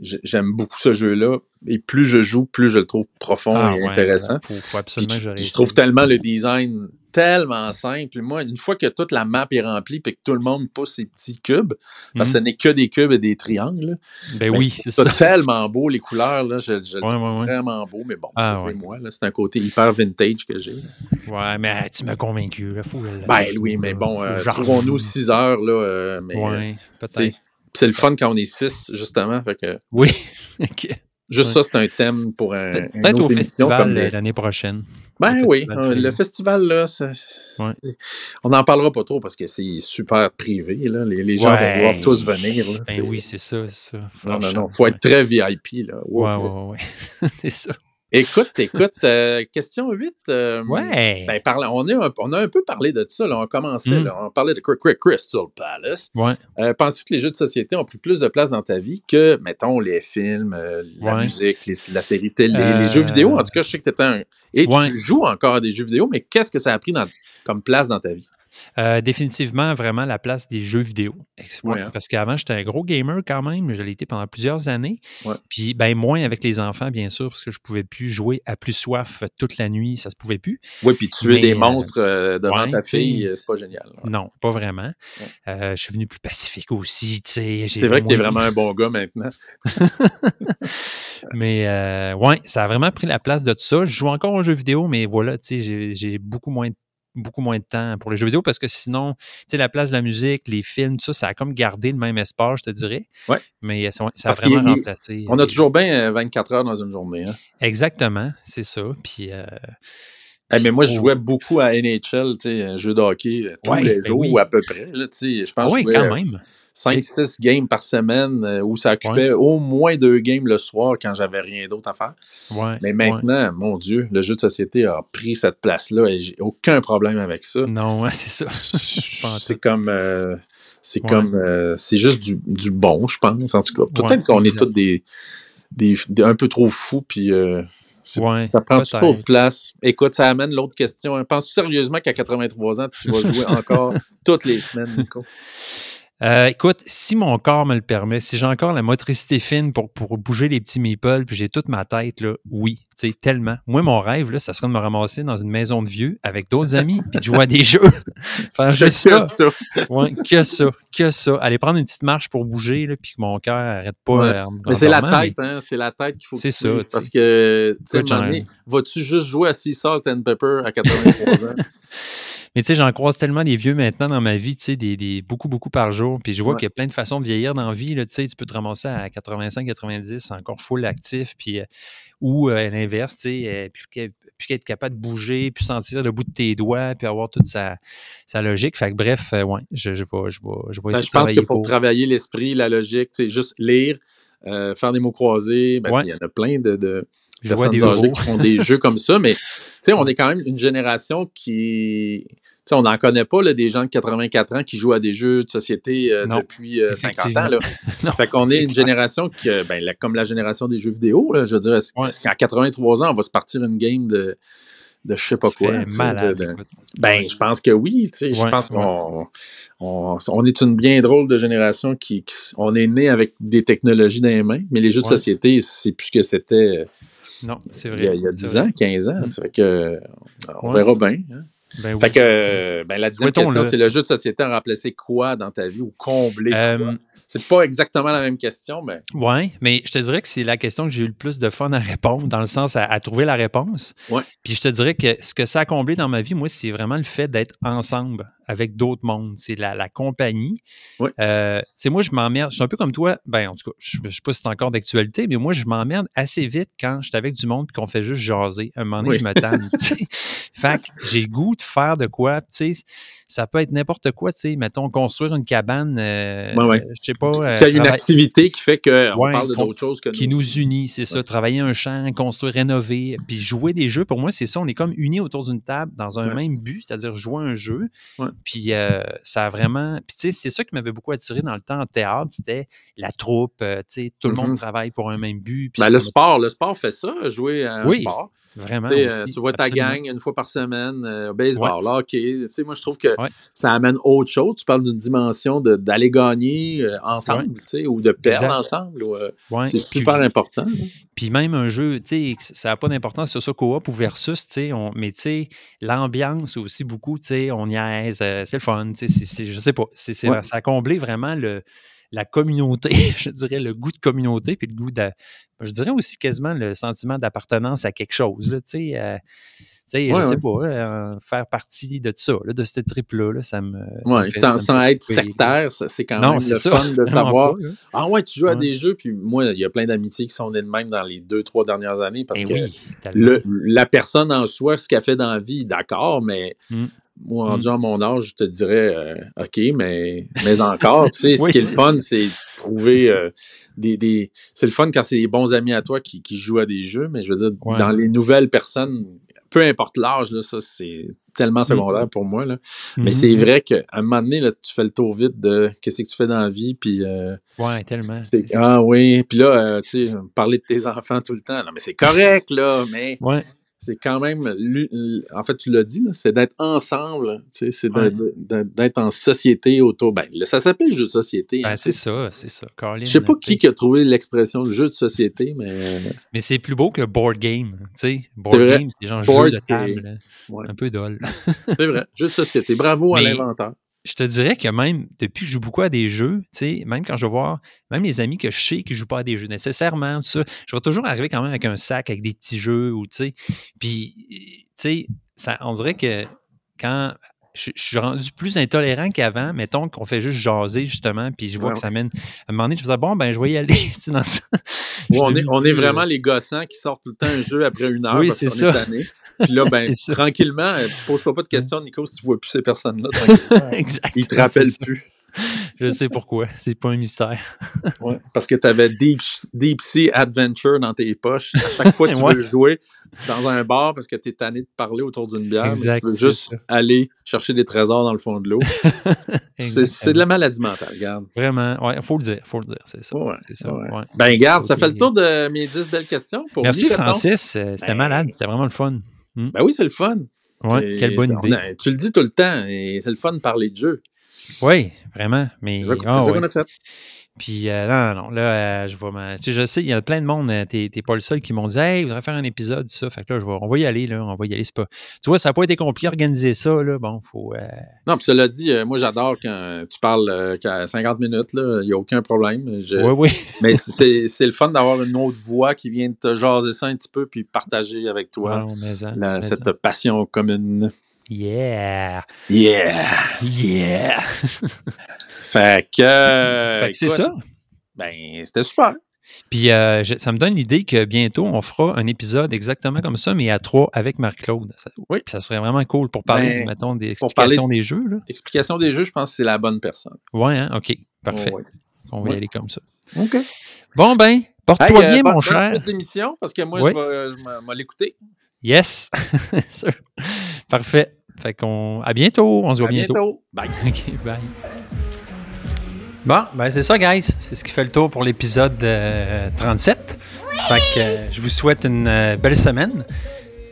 j'aime beaucoup ce jeu-là. Et plus je joue, plus je le trouve profond Ah et ouais, intéressant. Faut, faut absolument je je trouve tellement le design tellement simple. Moi, une fois que toute la map est remplie et que tout le monde pousse ses petits cubes, parce que ce Mhm. n'est que des cubes et des triangles, Ben ben, oui, c'est ça. tellement beau, les couleurs, là, je, je le trouve ouais, vraiment beau, mais bon, Ah, c'est moi, là, c'est un côté hyper vintage que j'ai. Ouais, mais tu m'as convaincu. Là, faut que je- Ben oui, mais bon, euh, trouvons-nous rejoue. 6 heures, là, euh, mais euh, peut-être. C'est le fun quand on est 6, justement, fait que Oui. Ok. juste Ouais. ça, c'est un thème pour un, Peut-être au festival comme les- euh, l'année prochaine. Ben oui, festival euh, le festival, là, ça- ça- Ouais. on n'en parlera pas trop parce que c'est super privé. Là. Les, les gens Ouais. vont tous venir. Là. Ben oui, c'est ça, c'est ça. Non, non, non, chance, faut être très VIP. Là. Wow. Ouais, ouais. ouais. c'est ça. Écoute, écoute, euh, question 8. euh, Ouais. ben, parla- on, est un, on a un peu parlé de ça. Là. On commençait, Mm. là, on parlait de Cry- Cry- Crystal Palace. ouais. Euh, Penses-tu que les jeux de société ont pris plus de place dans ta vie que, mettons, les films, euh, la Ouais. musique, les- la série télé, les jeux vidéo? En tout cas, je sais que tu étais un. Et Ouais. tu joues encore à des jeux vidéo, mais qu'est-ce que ça a pris dans- comme place dans ta vie? Euh, définitivement, vraiment la place des jeux vidéo. Ouais, hein. Parce qu'avant, j'étais un gros gamer quand même. Je l'ai été pendant plusieurs années. Ouais. Puis, ben, moins avec les enfants, bien sûr, parce que je pouvais plus jouer à plus soif toute la nuit. Ça se pouvait plus. Oui, puis tuer Mais, des euh, monstres euh, devant ouais, ta tu fille, euh, c'est pas génial. Non, pas vraiment. Euh, je suis venu plus pacifique aussi, tu sais. C'est vrai que t'es moins- vraiment un bon gars maintenant. Mais euh, ouais, ça a vraiment pris la place de tout ça. Je joue encore aux jeux vidéo, mais voilà, tu sais, j'ai- j'ai beaucoup moins, de- beaucoup moins de temps pour les jeux vidéo parce que sinon, tu sais, la place de la musique, les films, tout ça, ça a comme gardé le même espace, je te dirais. Ouais. Mais ça, ça a Parce vraiment remplacé. On a les- toujours bien euh, 24 heures dans une journée. Hein. Exactement, c'est ça. Puis, euh, Eh, mais moi, je jouais beaucoup à NHL, tu sais, un jeu de hockey, euh, tous Ouais, les ben jours oui. ou à peu près. Là, tu sais. je pense oui, que je quand même. 5-6 games par semaine euh, où ça occupait au moins deux games le soir quand j'avais rien d'autre à faire. Ouais, Mais ouais. maintenant, mon Dieu, le jeu de société a pris cette place-là et j'ai aucun problème avec ça. Non, ouais, c'est ça. C'est comme euh, c'est comme euh, c'est juste du, du bon je pense en tout cas peut-être qu'on est tous des, des, des- un peu trop fous puis Ouais, ça prend trop de place écoute ça amène l'autre question hein. penses-tu sérieusement qu'à 83 ans tu vas jouer encore toutes les semaines Nico? Euh, écoute, si mon corps me le permet, si j'ai encore la motricité fine pour, pour bouger les petits meeples, puis j'ai toute ma tête, là, oui, tu sais, tellement. Moi, mon rêve, là, ça serait de me ramasser dans une maison de vieux avec d'autres amis, puis de jouer à des jeux. Tu juste fais ça. ça. Ouais, que ça, que ça. Aller prendre une petite marche pour bouger, là, puis que mon cœur arrête pas. Ouais. euh, mais c'est la tête hein c'est la tête qu'il faut que C'est ça, parce que tu sais vas-tu juste jouer à Sea Salt and Pepper à 83 ans? Mais tu sais, j'en croise tellement des vieux maintenant dans ma vie, tu sais, des, des- beaucoup, beaucoup par jour. Puis je vois Ouais. qu'il y a plein de façons de vieillir dans la vie. Là, tu sais, tu peux te ramasser à 85, 90, encore full actif. Puis, euh, ou euh, à l'inverse, tu sais, euh, plus qu'être capable de bouger, puis sentir le bout de tes doigts, puis avoir toute sa, sa logique. Fait que bref, ouais, je, je vais, je vais, je vais Ben, je de pense que pour, travailler l'esprit, la logique, tu sais, juste lire, faire des mots croisés, ben, Ouais. il y en a plein de, personnes des âgées qui font des jeux comme ça, mais tu sais, on est quand même une génération qui. Tu sais, on n'en connaît pas là, des gens de 84 ans qui jouent à des jeux de société euh, depuis euh, 50 ans. Là. Non, fait qu'on est une clair. génération qui, euh, ben, la- comme la génération des jeux vidéo, là, je veux dire, est-ce Ouais. qu'à 83 ans, on va se partir une game de, de je sais pas quoi? de- ben, je pense que oui. tu sais, Je Ouais, pense ouais. qu'on on, on est une bien drôle de génération qui, qui- on est né avec des technologies dans les mains, mais les jeux de société, c'est plus que c'était euh, Non, c'est il vrai. y a, il y a c'est 10 vrai. ans, 15 ans. C'est vrai que euh, on Ouais. verra bien. hein. Ben oui. Fait que euh, ben, la Souhaitons-le. question, c'est le jeu de société a remplacé quoi dans ta vie ou comblé quoi? Euh, C'est pas exactement la même question, mais Oui, mais je te dirais que c'est la question que j'ai eu le plus de fun à répondre, dans le sens à, à trouver la réponse. Ouais. Puis je te dirais que ce que ça a comblé dans ma vie, moi, c'est vraiment le fait d'être ensemble avec d'autres mondes. C'est la, la compagnie. Ouais. Euh, moi, je m'emmerde. Je suis un peu comme toi. Ben, en tout cas, je ne sais pas si c'est encore d'actualité, mais moi, je m'emmerde assez vite quand je suis avec du monde et qu'on fait juste jaser. Un moment donné, Oui. je me tanne. fait que j'ai le goût de faire de quoi. Tu sais, ça peut être n'importe quoi. Tu sais, mettons, construire une cabane. euh, Ouais, ouais. Je sais pas. euh, il y a une activité qui fait qu'on Ouais, parle d'autres choses que qui nous. unit, c'est ça. Travailler un champ, construire, rénover, puis jouer des jeux. Pour moi, c'est ça. On est comme unis autour d'une table dans un même but, c'est-à-dire jouer un jeu. Puis euh, ça a vraiment. Puis tu sais, c'est ça qui m'avait beaucoup attiré dans le temps en théâtre. C'était la troupe. euh, tu sais, tout le monde Mhm. travaille pour un même but. Ben, le sport, le sport fait ça, jouer à un Oui, sport. Vraiment. Tu euh, vois ta absolument. gang une fois par semaine, au baseball, là, hockey. Tu sais, moi, je trouve que Ouais. ça amène autre chose. Tu parles d'une dimension d'aller gagner euh, ensemble, ou de perdre Exact. ensemble. euh, Ouais. c'est Puis- super important. là. Puis même un jeu, tu sais, ça n'a pas d'importance sur ça, coop ou versus, tu sais, on- mais tu sais, l'ambiance aussi beaucoup, tu sais, on niaise, euh, c'est le fun, tu sais, c'est- c'est- je sais pas, c'est, c'est- ça a comblé vraiment le, la communauté, je dirais, le goût de communauté, puis le goût de, je dirais aussi quasiment le sentiment d'appartenance à quelque chose, là, tu sais, tu sais, Ouais, je sais ouais. pas, euh, faire partie de ça, là, de ce trip-là, là, ça me... ça Ouais, me fait- sans, ça sans être sectaire, c'est quand Non, même le ça. fun de savoir. pas, là. Ah ouais, tu joues à des jeux, puis moi, il y a plein d'amitiés qui sont nées de même dans les deux, trois dernières années parce Eh que oui, tellement. le- la personne en soi, ce qu'elle fait dans la vie, d'accord, mais Mm. moi, rendu à mon âge, je te dirais, euh, OK, mais, mais encore, tu sais, ce qui est le fun, c'est trouver euh, des, des- C'est le fun quand c'est des bons amis à toi qui, qui jouent à des jeux, mais je veux dire, Ouais. dans les nouvelles personnes, peu importe l'âge, là, ça, c'est tellement Mm. secondaire pour moi, là. Mais Mhm. c'est vrai qu'à un moment donné, là, tu fais le tour vite de qu'est-ce que tu fais dans la vie, puis euh, Ouais, tellement. ah oui, puis là, euh, tu sais, parler de tes enfants tout le temps, non mais c'est correct là, mais Ouais. C'est quand même, en fait, tu l'as dit, c'est d'être ensemble, tu sais, c'est Ouais. d'être en société autour. Ben, ça s'appelle jeu de société. Ben, hein, c'est tu sais. ça, c'est ça. Caroline, Je sais pas sais. qui a trouvé l'expression jeu de société, mais euh, Mais c'est plus beau que board game. Tu sais, board game, c'est genre Board, jeu de c'est- table. ouais. Un peu dol. c'est vrai, jeu de société. Bravo à l'inventeur. Je te dirais que même depuis que je joue beaucoup à des jeux, tu sais, même quand je vais voir, même les amis que je sais qui ne jouent pas à des jeux nécessairement, tout ça, je vais toujours arriver quand même avec un sac avec des petits jeux ou tu sais. Puis, tu sais, on dirait que quand je, je suis rendu plus intolérant qu'avant, mettons qu'on fait juste jaser justement, puis je vois Ouais. que ça mène. À un moment donné, je faisais bon, ben je vais y aller. dans ça. Ouais, on, est, on est vraiment les gossants qui sortent tout le temps un jeu après une heure Oui, c'est ça. est. Puis là, ben, tranquillement, euh, pose-toi pas de questions, Nico, si tu vois plus ces personnes-là. Ils te rappellent plus. Je sais pourquoi. C'est pas un mystère. Ouais, parce que tu avais Deep, Deep Sea Adventure dans tes poches. À chaque fois que tu veux jouer dans un bar parce que tu es tanné de parler autour d'une bière, mais tu veux juste ça. aller chercher des trésors dans le fond de l'eau. C'est de la maladie mentale, regarde. Vraiment, ouais, faut le dire, faut le dire, c'est ça. Ouais, ça, ouais. Ben, garde, ça fait le tour de mes 10 belles questions. Pour Merci. Francis, c'était Ben, malade, c'était vraiment le fun. Ben oui, c'est le fun. Ouais, quelle bonne on idée. a- tu le dis tout le temps, et c'est le fun de parler de jeu. Oui, vraiment, mais C'est ça, ah, ça ouais. qu'on a fait. Puis euh, non, non, là, euh, je vais me- tu sais, je sais, il y a plein de monde, euh, t'es pas le seul qui m'ont dit Hey, voudrais faire un épisode, ça. Fait que là, je vais, on va y aller, là, on va y aller. C'est pas. Tu vois, ça n'a pas été compliqué d'organiser ça, là. Bon, faut. euh, Non, puis cela dit, moi j'adore quand tu parles qu'à 50 minutes, il n'y a aucun problème. Je- Ouais, oui. Mais c'est le fun d'avoir une autre voix qui vient de te jaser ça un petit peu puis partager avec toi Non, mais en, la- mais cette passion commune. Yeah! Yeah! Yeah! Fait que. euh, Fait que c'est ça. Ben, c'était super. Puis euh, je- ça me donne l'idée que bientôt, on fera un épisode exactement comme ça, mais à trois avec Marc-Claude. Oui. Ça serait vraiment cool pour parler, Ben, mettons, des pour parler- explications des jeux. Là. Explication des jeux, je pense que c'est la bonne personne. Ouais, hein? OK. Parfait. Ouais. On va y aller comme ça. OK. Bon, ben, porte-toi Hey, euh, bien, bonne- mon cher. d'émission, parce que moi, Oui. je vais, je vais- je vais l'écouter. Yes. Parfait. Fait qu'on. À bientôt. On se voit À bientôt. Bye. OK, bye. Bon, ben c'est ça, guys. C'est ce qui fait le tour pour l'épisode euh, 37. Fait que euh, je vous souhaite une euh, belle semaine.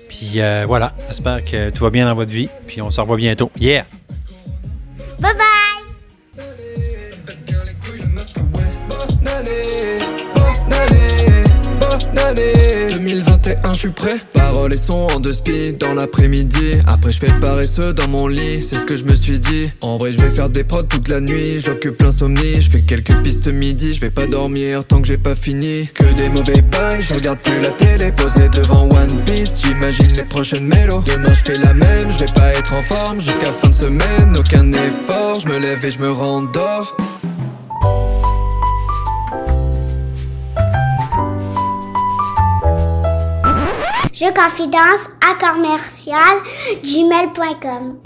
Puis euh, voilà, j'espère que tout va bien dans votre vie. Puis on se revoit bientôt. Yeah! Bye bye. Année 2021, je suis prêt. Paroles et sons en deux speed dans l'après-midi. Après, je fais paresseux dans mon lit, c'est ce que je me suis dit. En vrai, je vais faire des prods toute la nuit. J'occupe l'insomnie, je fais quelques pistes midi. Je vais pas dormir tant que j'ai pas fini. Que des mauvais bails, je regarde plus la télé. Posé devant One Piece, j'imagine les prochaines mélos. Demain, je fais la même, je vais pas être en forme jusqu'à fin de semaine. Aucun effort, je me lève et je me rendors. Je confidence à commercial gmail.com.